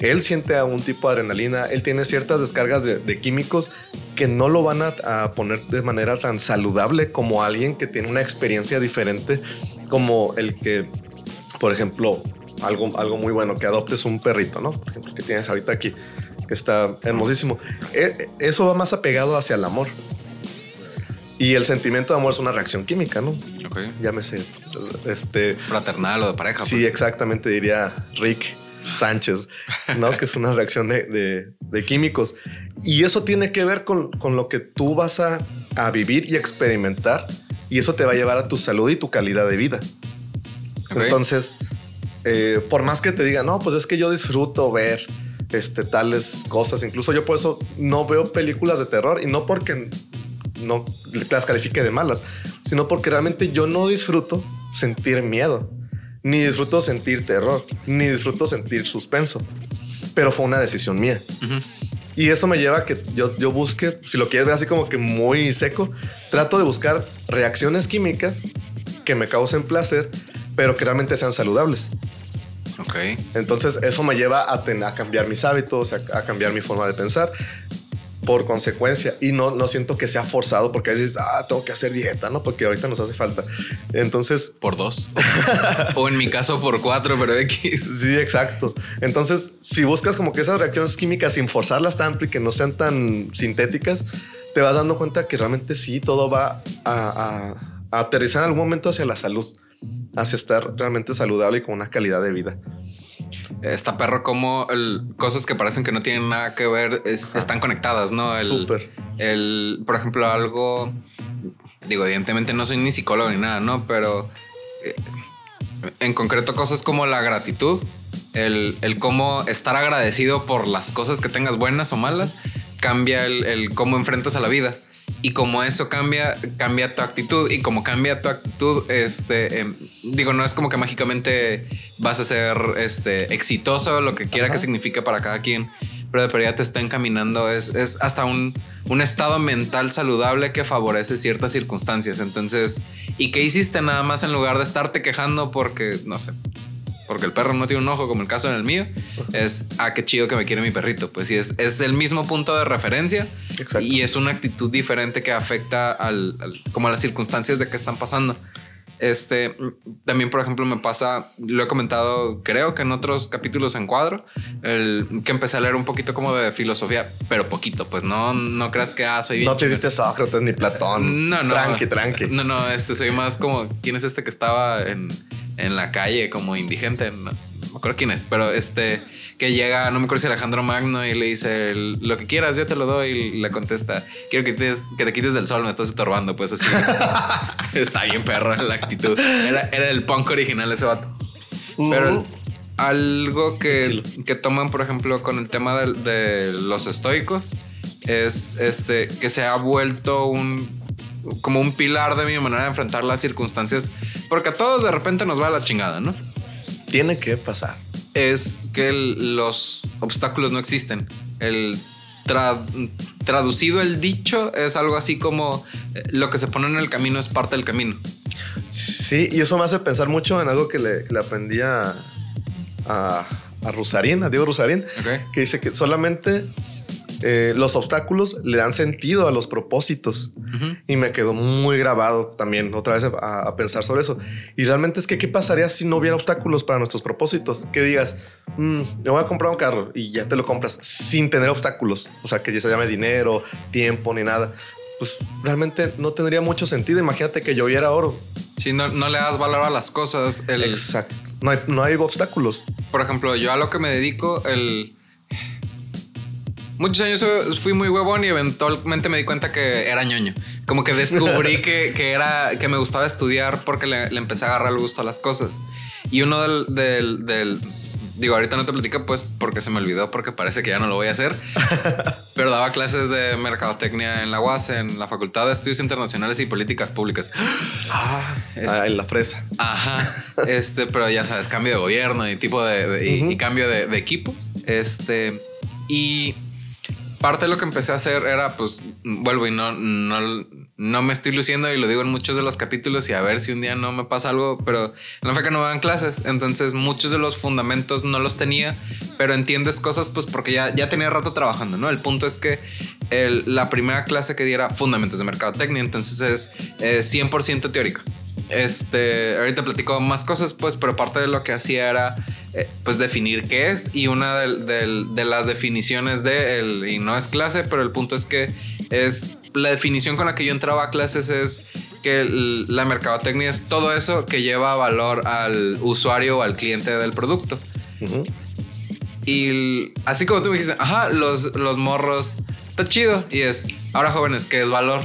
él siente algún tipo de adrenalina, él tiene ciertas descargas de, químicos que no lo van a, poner de manera tan saludable como alguien que tiene una experiencia diferente, como el que, por ejemplo, algo, algo muy bueno, que adoptes un perrito, ¿no? Por ejemplo, que tienes ahorita aquí, que está hermosísimo. E, eso va más apegado hacia el amor. Y el sentimiento de amor es una reacción química, ¿no? Ok. Llámese, este... Fraternal o de pareja. Sí, pues. exactamente, diría Rick Sánchez, ¿no? que es una reacción de, químicos. Y eso tiene que ver con, lo que tú vas a, vivir y experimentar. Y eso te va a llevar a tu salud y tu calidad de vida. Entonces, eh, por más que te diga, no, pues es que yo disfruto ver este, tales cosas. Incluso yo por eso no veo películas de terror y no porque no las califique de malas, sino porque realmente yo no disfruto sentir miedo, ni disfruto sentir terror, ni disfruto sentir suspenso. Pero fue una decisión mía. Y eso me lleva a que yo, yo busque, si lo quieres ver así como que muy seco, trato de buscar reacciones químicas que me causen placer, pero que realmente sean saludables. Ok. Entonces eso me lleva a, a cambiar mis hábitos, a, cambiar mi forma de pensar por consecuencia y no, no siento que sea forzado porque a veces, ah, tengo que hacer dieta, ¿no? Porque ahorita nos hace falta. Entonces... Por dos. o en mi caso por cuatro, pero X. Sí, exacto. Entonces, si buscas como que esas reacciones químicas sin forzarlas tanto y que no sean tan sintéticas, te vas dando cuenta que realmente sí, todo va a, a aterrizar en algún momento hacia la salud, hacia estar realmente saludable y con una calidad de vida. Está perro como cosas que parecen que no tienen nada que ver están conectadas, ¿no? El, Súper. El, por ejemplo, algo, digo, evidentemente no soy ni psicólogo ni nada, ¿no? Pero eh, en concreto cosas como la gratitud, el, el, cómo estar agradecido por las cosas que tengas buenas o malas, cambia el, el cómo enfrentas a la vida. Y como eso cambia, cambia tu actitud. Y como cambia tu actitud, este, em, digo, no es como que mágicamente vas a ser este, exitoso, lo que quiera que signifique para cada quien. Pero de ya te está encaminando, es, es hasta un, un, estado mental saludable que favorece ciertas circunstancias. Entonces, ¿y qué hiciste nada más en lugar de estarte quejando porque, no sé, porque el perro no tiene un ojo como el caso en el mío, es, ah, qué chido que me quiere mi perrito. Pues sí, es, es el mismo punto de referencia y es una actitud diferente que afecta al, como a las circunstancias de que están pasando. Este también, por ejemplo, me pasa, lo he comentado, creo que en otros capítulos en cuadro, el que empecé a leer un poquito como de filosofía, pero poquito, pues no, no creas que ah, soy bien No te hiciste Sócrates ni Platón. No, no. Tranqui, tranqui. No, no, este soy más como quién es este que estaba en, en la calle como indigente. No, me acuerdo quién es, pero este que llega, no me acuerdo si Alejandro Magno y le dice lo que quieras, yo te lo doy y le contesta, quiero que te, que te quites del sol, me estás estorbando, pues así. Está bien perro la actitud. Era, era el punk original ese vato. Pero algo que, que, toman, por ejemplo, con el tema de, de los estoicos es este que se ha vuelto un como un pilar de mi manera de enfrentar las circunstancias, porque a todos de repente nos va a la chingada, ¿no? Tiene que pasar. Es que los obstáculos no existen. El traducido el dicho es algo así como eh, lo que se pone en el camino es parte del camino. Sí, y eso me hace pensar mucho en algo que le, aprendí a, a, a Rusarín, a Diego Rusarín, que dice que solamente eh, los obstáculos le dan sentido a los propósitos. Y me quedó muy grabado también otra vez a, pensar sobre eso. Y realmente es que, ¿qué pasaría si no hubiera obstáculos para nuestros propósitos? Que digas, mm, me voy a comprar un carro y ya te lo compras sin tener obstáculos. O sea, que ya se llame dinero, tiempo ni nada. Pues realmente no tendría mucho sentido. Imagínate que yo hubiera oro. Si no, no le das valor a las cosas. El... Exacto. No hay, no hay obstáculos. Por ejemplo, yo a lo que me dedico, el muchos años fui muy huevón y eventualmente me di cuenta que era ñoño. Como que descubrí que, que, era, que me gustaba estudiar porque le, empecé a agarrar el gusto a las cosas. Y uno del, del, digo, ahorita no te platico pues porque se me olvidó porque parece que ya no lo voy a hacer. pero daba clases de mercadotecnia en la UAS, en la Facultad de Estudios Internacionales y Políticas Públicas. Ah, en la fresa. Ajá. Este, pero ya sabes, cambio de gobierno y tipo de, y, cambio de, de, equipo. Este, y parte de lo que empecé a hacer era, pues, vuelvo y no, me estoy luciendo y lo digo en muchos de los capítulos y a ver si un día no me pasa algo, pero no fue que no me dan clases, entonces muchos de los fundamentos no los tenía, pero entiendes cosas pues porque ya, tenía rato trabajando, ¿no? El punto es que la primera clase que diera fundamentos de mercadotecnia, entonces es 100% teórica. Este, ahorita platico más cosas, pues, pero parte de lo que hacía era, eh, pues, definir qué es. Y una de, las definiciones de, el, y no es clase, pero el punto es que es la definición con la que yo entraba a clases es que la mercadotecnia es todo eso que lleva valor al usuario o al cliente del producto. Y así como tú me dijiste, ajá, los, los morros, está chido. Y es, ahora jóvenes, ¿qué es valor?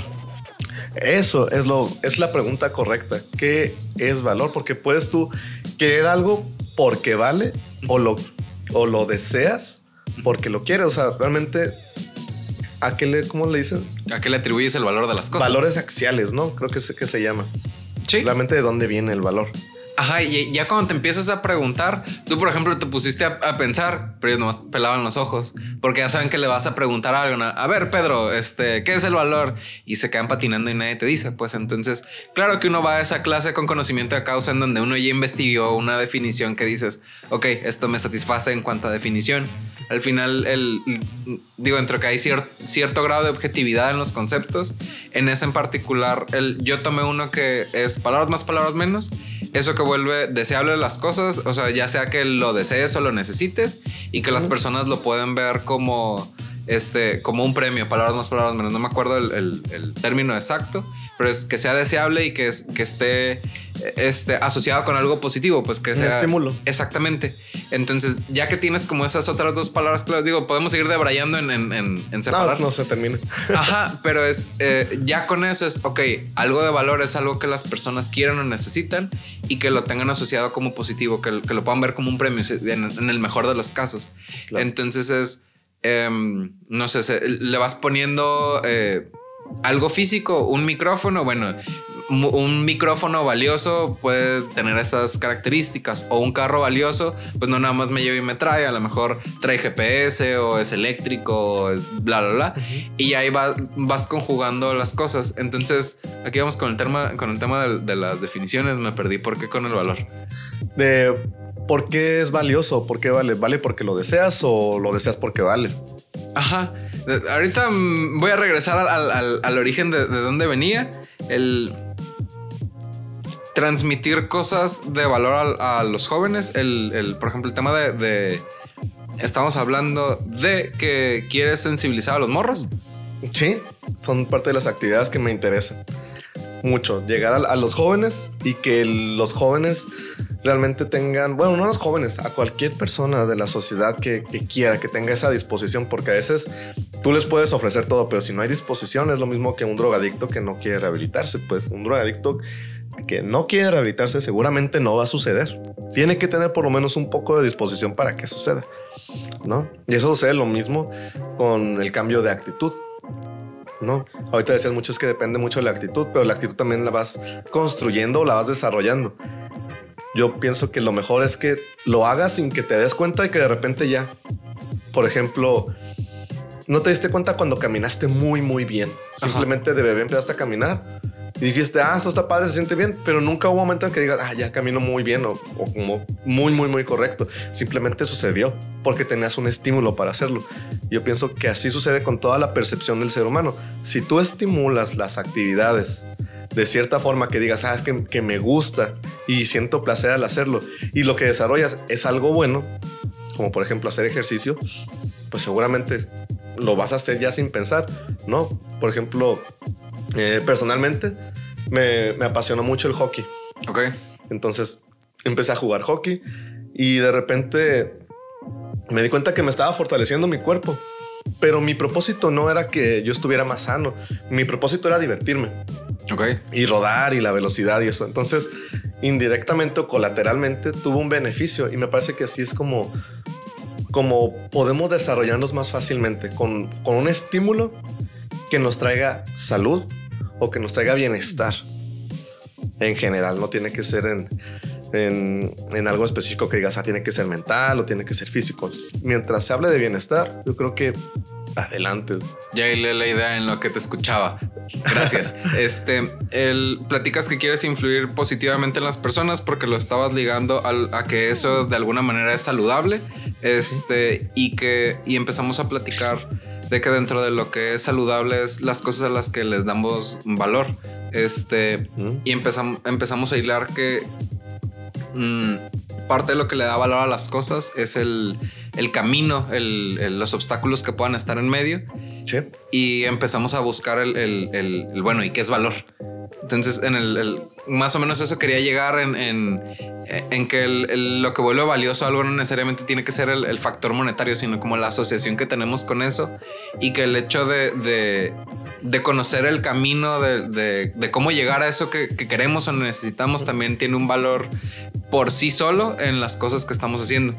Eso es, lo, es la pregunta correcta. ¿Qué es valor? Porque puedes tú querer algo porque vale o lo, o lo deseas porque lo quieres. O sea, realmente, ¿a qué le, cómo le dicen? ¿A qué le atribuyes el valor de las cosas? Valores axiales, ¿no? Creo que es que se llama. Sí. Realmente de dónde viene el valor. Ajá, y ya cuando te empiezas a preguntar, tú por ejemplo te pusiste a, pensar, pero ellos nomás pelaban los ojos, porque ya saben que le vas a preguntar a alguien, a ver Pedro, este, ¿qué es el valor? Y se quedan patinando y nadie te dice, pues entonces, claro que uno va a esa clase con conocimiento de causa en donde uno ya investigó una definición que dices, ok, esto me satisface en cuanto a definición. Al final, el, digo, entre que hay cierto grado de objetividad en los conceptos, en ese en particular, el, yo tomé uno que es palabras más, palabras menos, eso que vuelve deseable las cosas, o sea, ya sea que lo desees o lo necesites y que las personas lo pueden ver como, este, como un premio, palabras más, palabras menos, no me acuerdo el, el término exacto, pero es que sea deseable y que, que esté este, asociado con algo positivo, pues que sea... estímulo. Exactamente. Entonces, ya que tienes como esas otras dos palabras claras, digo, podemos seguir debrayando en, en, en, separar. No, no se termina. Ajá, pero es, eh, ya con eso es, ok, algo de valor es algo que las personas quieren o necesitan y que lo tengan asociado como positivo, que, que lo puedan ver como un premio en, el mejor de los casos. Entonces es, em, no sé, le vas poniendo... Eh, algo físico, un micrófono, bueno, un micrófono valioso puede tener estas características o un carro valioso, pues no nada más me lleva y me trae, a lo mejor trae GPS o es eléctrico o es bla, bla, bla. Y ahí vas conjugando las cosas. Entonces, aquí vamos con el tema, con el tema de, las definiciones, me perdí. ¿Por qué con el valor? De ¿por qué es valioso? ¿Por qué vale? ¿Vale porque lo deseas o lo deseas porque vale? Ajá. Ahorita mm, voy a regresar al, origen de, dónde venía. El transmitir cosas de valor a, los jóvenes. El, por ejemplo, el tema de, Estamos hablando de que quieres sensibilizar a los morros. Sí, son parte de las actividades que me interesan mucho. Llegar a, los jóvenes y que los jóvenes realmente tengan, bueno, no los jóvenes, a cualquier persona de la sociedad que, quiera, que tenga esa disposición, porque a veces tú les puedes ofrecer todo, pero si no hay disposición es lo mismo que un drogadicto que no quiere rehabilitarse. Pues un drogadicto que no quiere rehabilitarse seguramente no va a suceder. Tiene que tener por lo menos un poco de disposición para que suceda, ¿no? Y eso sucede lo mismo con el cambio de actitud. ¿no? Ahorita decías mucho es que depende mucho de la actitud, pero la actitud también la vas construyendo o la vas desarrollando. Yo pienso que lo mejor es que lo hagas sin que te des cuenta de que de repente ya, por ejemplo, no te diste cuenta cuando caminaste muy, muy bien. Simplemente de bebé empezaste a caminar y dijiste, ah, eso está padre, se siente bien, pero nunca hubo un momento en que digas, ah, ya camino muy bien o, como muy, muy, muy correcto. Simplemente sucedió porque tenías un estímulo para hacerlo. Yo pienso que así sucede con toda la percepción del ser humano. Si tú estimulas las actividades de cierta forma que digas, ah, es que, que me gusta y siento placer al hacerlo y lo que desarrollas es algo bueno, como por ejemplo hacer ejercicio, pues seguramente lo vas a hacer ya sin pensar, ¿no? Por ejemplo, eh, personalmente, me, me, apasionó mucho el hockey. Ok. Entonces empecé a jugar hockey y de repente me di cuenta que me estaba fortaleciendo mi cuerpo. Pero mi propósito no era que yo estuviera más sano. Mi propósito era divertirme. Ok. Y rodar y la velocidad y eso. Entonces, indirectamente o colateralmente tuvo un beneficio. Y me parece que así es como, como podemos desarrollarnos más fácilmente con, con un estímulo que nos traiga salud o que nos traiga bienestar en general. No tiene que ser en, en, algo específico que digas, ah, tiene que ser mental o tiene que ser físico. Mientras se hable de bienestar, yo creo que adelante. Ya le la idea en lo que te escuchaba. Gracias. este, el, platicas que quieres influir positivamente en las personas porque lo estabas ligando a que eso de alguna manera es saludable. Este, y que, y empezamos a platicar de que dentro de lo que es saludable es las cosas a las que les damos valor. Este, y empezamos, empezamos a hilar que mm, parte de lo que le da valor a las cosas es el, camino, los obstáculos que puedan estar en medio. Y empezamos a buscar el, bueno, ¿y qué es valor? Entonces, en el, más o menos eso quería llegar en, en, que lo que vuelve valioso algo no necesariamente tiene que ser el, factor monetario, sino como la asociación que tenemos con eso y que el hecho de, de, conocer el camino de, de, cómo llegar a eso que, que, queremos o necesitamos también tiene un valor por sí solo en las cosas que estamos haciendo.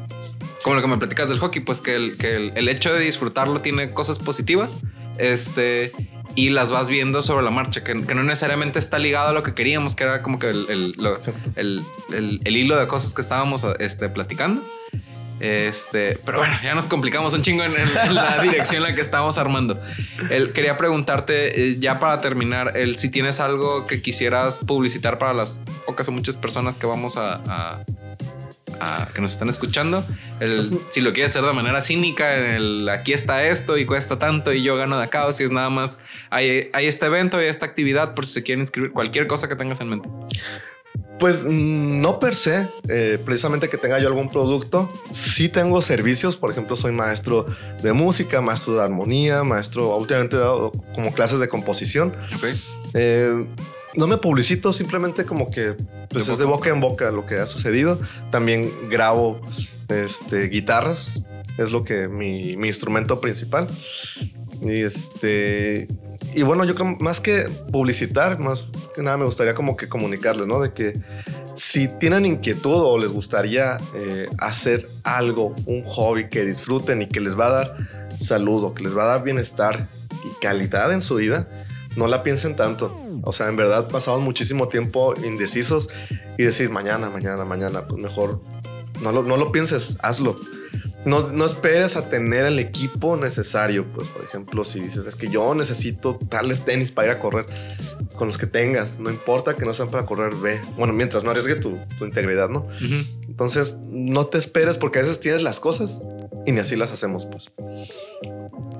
Como lo que me platicas del hockey, pues que el, que el, hecho de disfrutarlo tiene cosas positivas. Este, y las vas viendo sobre la marcha, que, no necesariamente está ligado a lo que queríamos, que era como que el, el, hilo de cosas que estábamos este, platicando. Este, pero bueno, ya nos complicamos un chingo en, la dirección en la que estábamos armando. El, quería preguntarte, eh, ya para terminar, el, si tienes algo que quisieras publicitar para las pocas o muchas personas que vamos a que nos están escuchando. El, si lo quieres hacer de manera cínica, el, aquí está esto y cuesta tanto y yo gano de acá, o si es nada más, hay, hay este evento, hay esta actividad, por si se quieren inscribir, cualquier cosa que tengas en mente. Pues mm, no per se, eh, precisamente que tenga yo algún producto. Sí tengo servicios, por ejemplo, soy maestro de música, maestro de armonía, maestro, últimamente he dado como clases de composición. Okay. Eh, no me publicito, simplemente como que pues, es de boca en boca lo que ha sucedido. También grabo este, guitarras, es lo que mi, mi instrumento principal. Y este. Y bueno, yo creo más que publicitar, más que nada me gustaría como que comunicarles, ¿no? De que si tienen inquietud o les gustaría eh, hacer algo, un hobby que disfruten y que les va a dar salud o que les va a dar bienestar y calidad en su vida, no la piensen tanto. O sea, en verdad pasamos muchísimo tiempo indecisos y decir mañana, mañana, mañana, pues mejor no lo, no lo pienses, hazlo. No, no esperes a tener el equipo necesario. Pues, por ejemplo, si dices, es que yo necesito tales tenis para ir a correr. con los que tengas. No importa que no sean para correr, ve. Bueno, mientras no arriesgue tu, tu integridad, ¿no? Entonces, no te esperes porque a veces tienes las cosas y ni así las hacemos, pues.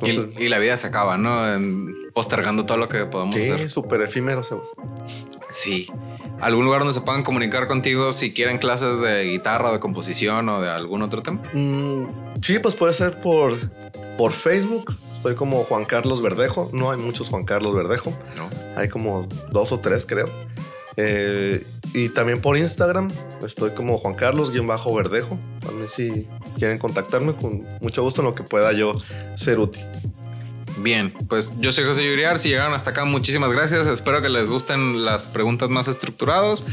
Y, la vida se acaba, ¿no? postergando todo lo que podamos hacer. Sí, súper efímero, Sebas. Sí. ¿Algún lugar donde se puedan comunicar contigo si quieren clases de guitarra de composición o de algún otro tema? Mm, sí, pues puede ser por, por Facebook. Estoy como Juan Carlos Verdejo. No hay muchos Juan Carlos Verdejo. No. Hay como dos o tres, creo. Eh, y también por Instagram estoy como Juan Carlos-Verdejo. También si quieren contactarme, con mucho gusto en lo que pueda yo ser útil. Bien, pues yo soy José Yuriar. Si llegaron hasta acá, muchísimas gracias. Espero que les gusten las preguntas más estructuradas.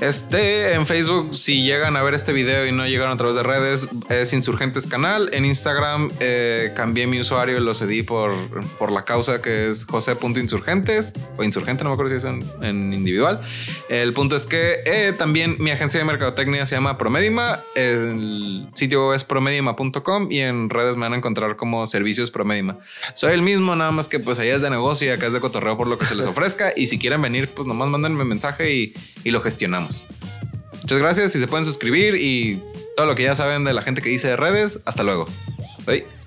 Este en Facebook, si llegan a ver este video y no llegaron a través de redes, es Insurgentes Canal. En Instagram eh, cambié mi usuario y lo cedí por, por la causa que es josé.insurgentes o insurgente, no me acuerdo si es en, individual. El punto es que eh, también mi agencia de mercadotecnia se llama Promedima. El sitio es promedima.com y en redes me van a encontrar como Servicios Promedima. Soy el mismo, nada más que pues allá es de negocio y acá es de cotorreo por lo que se les ofrezca. Y si quieren venir, pues nomás mándenme mensaje y, y lo gestionamos. Muchas gracias y se pueden suscribir y todo lo que ya saben de la gente que dice de redes. Hasta luego. Bye.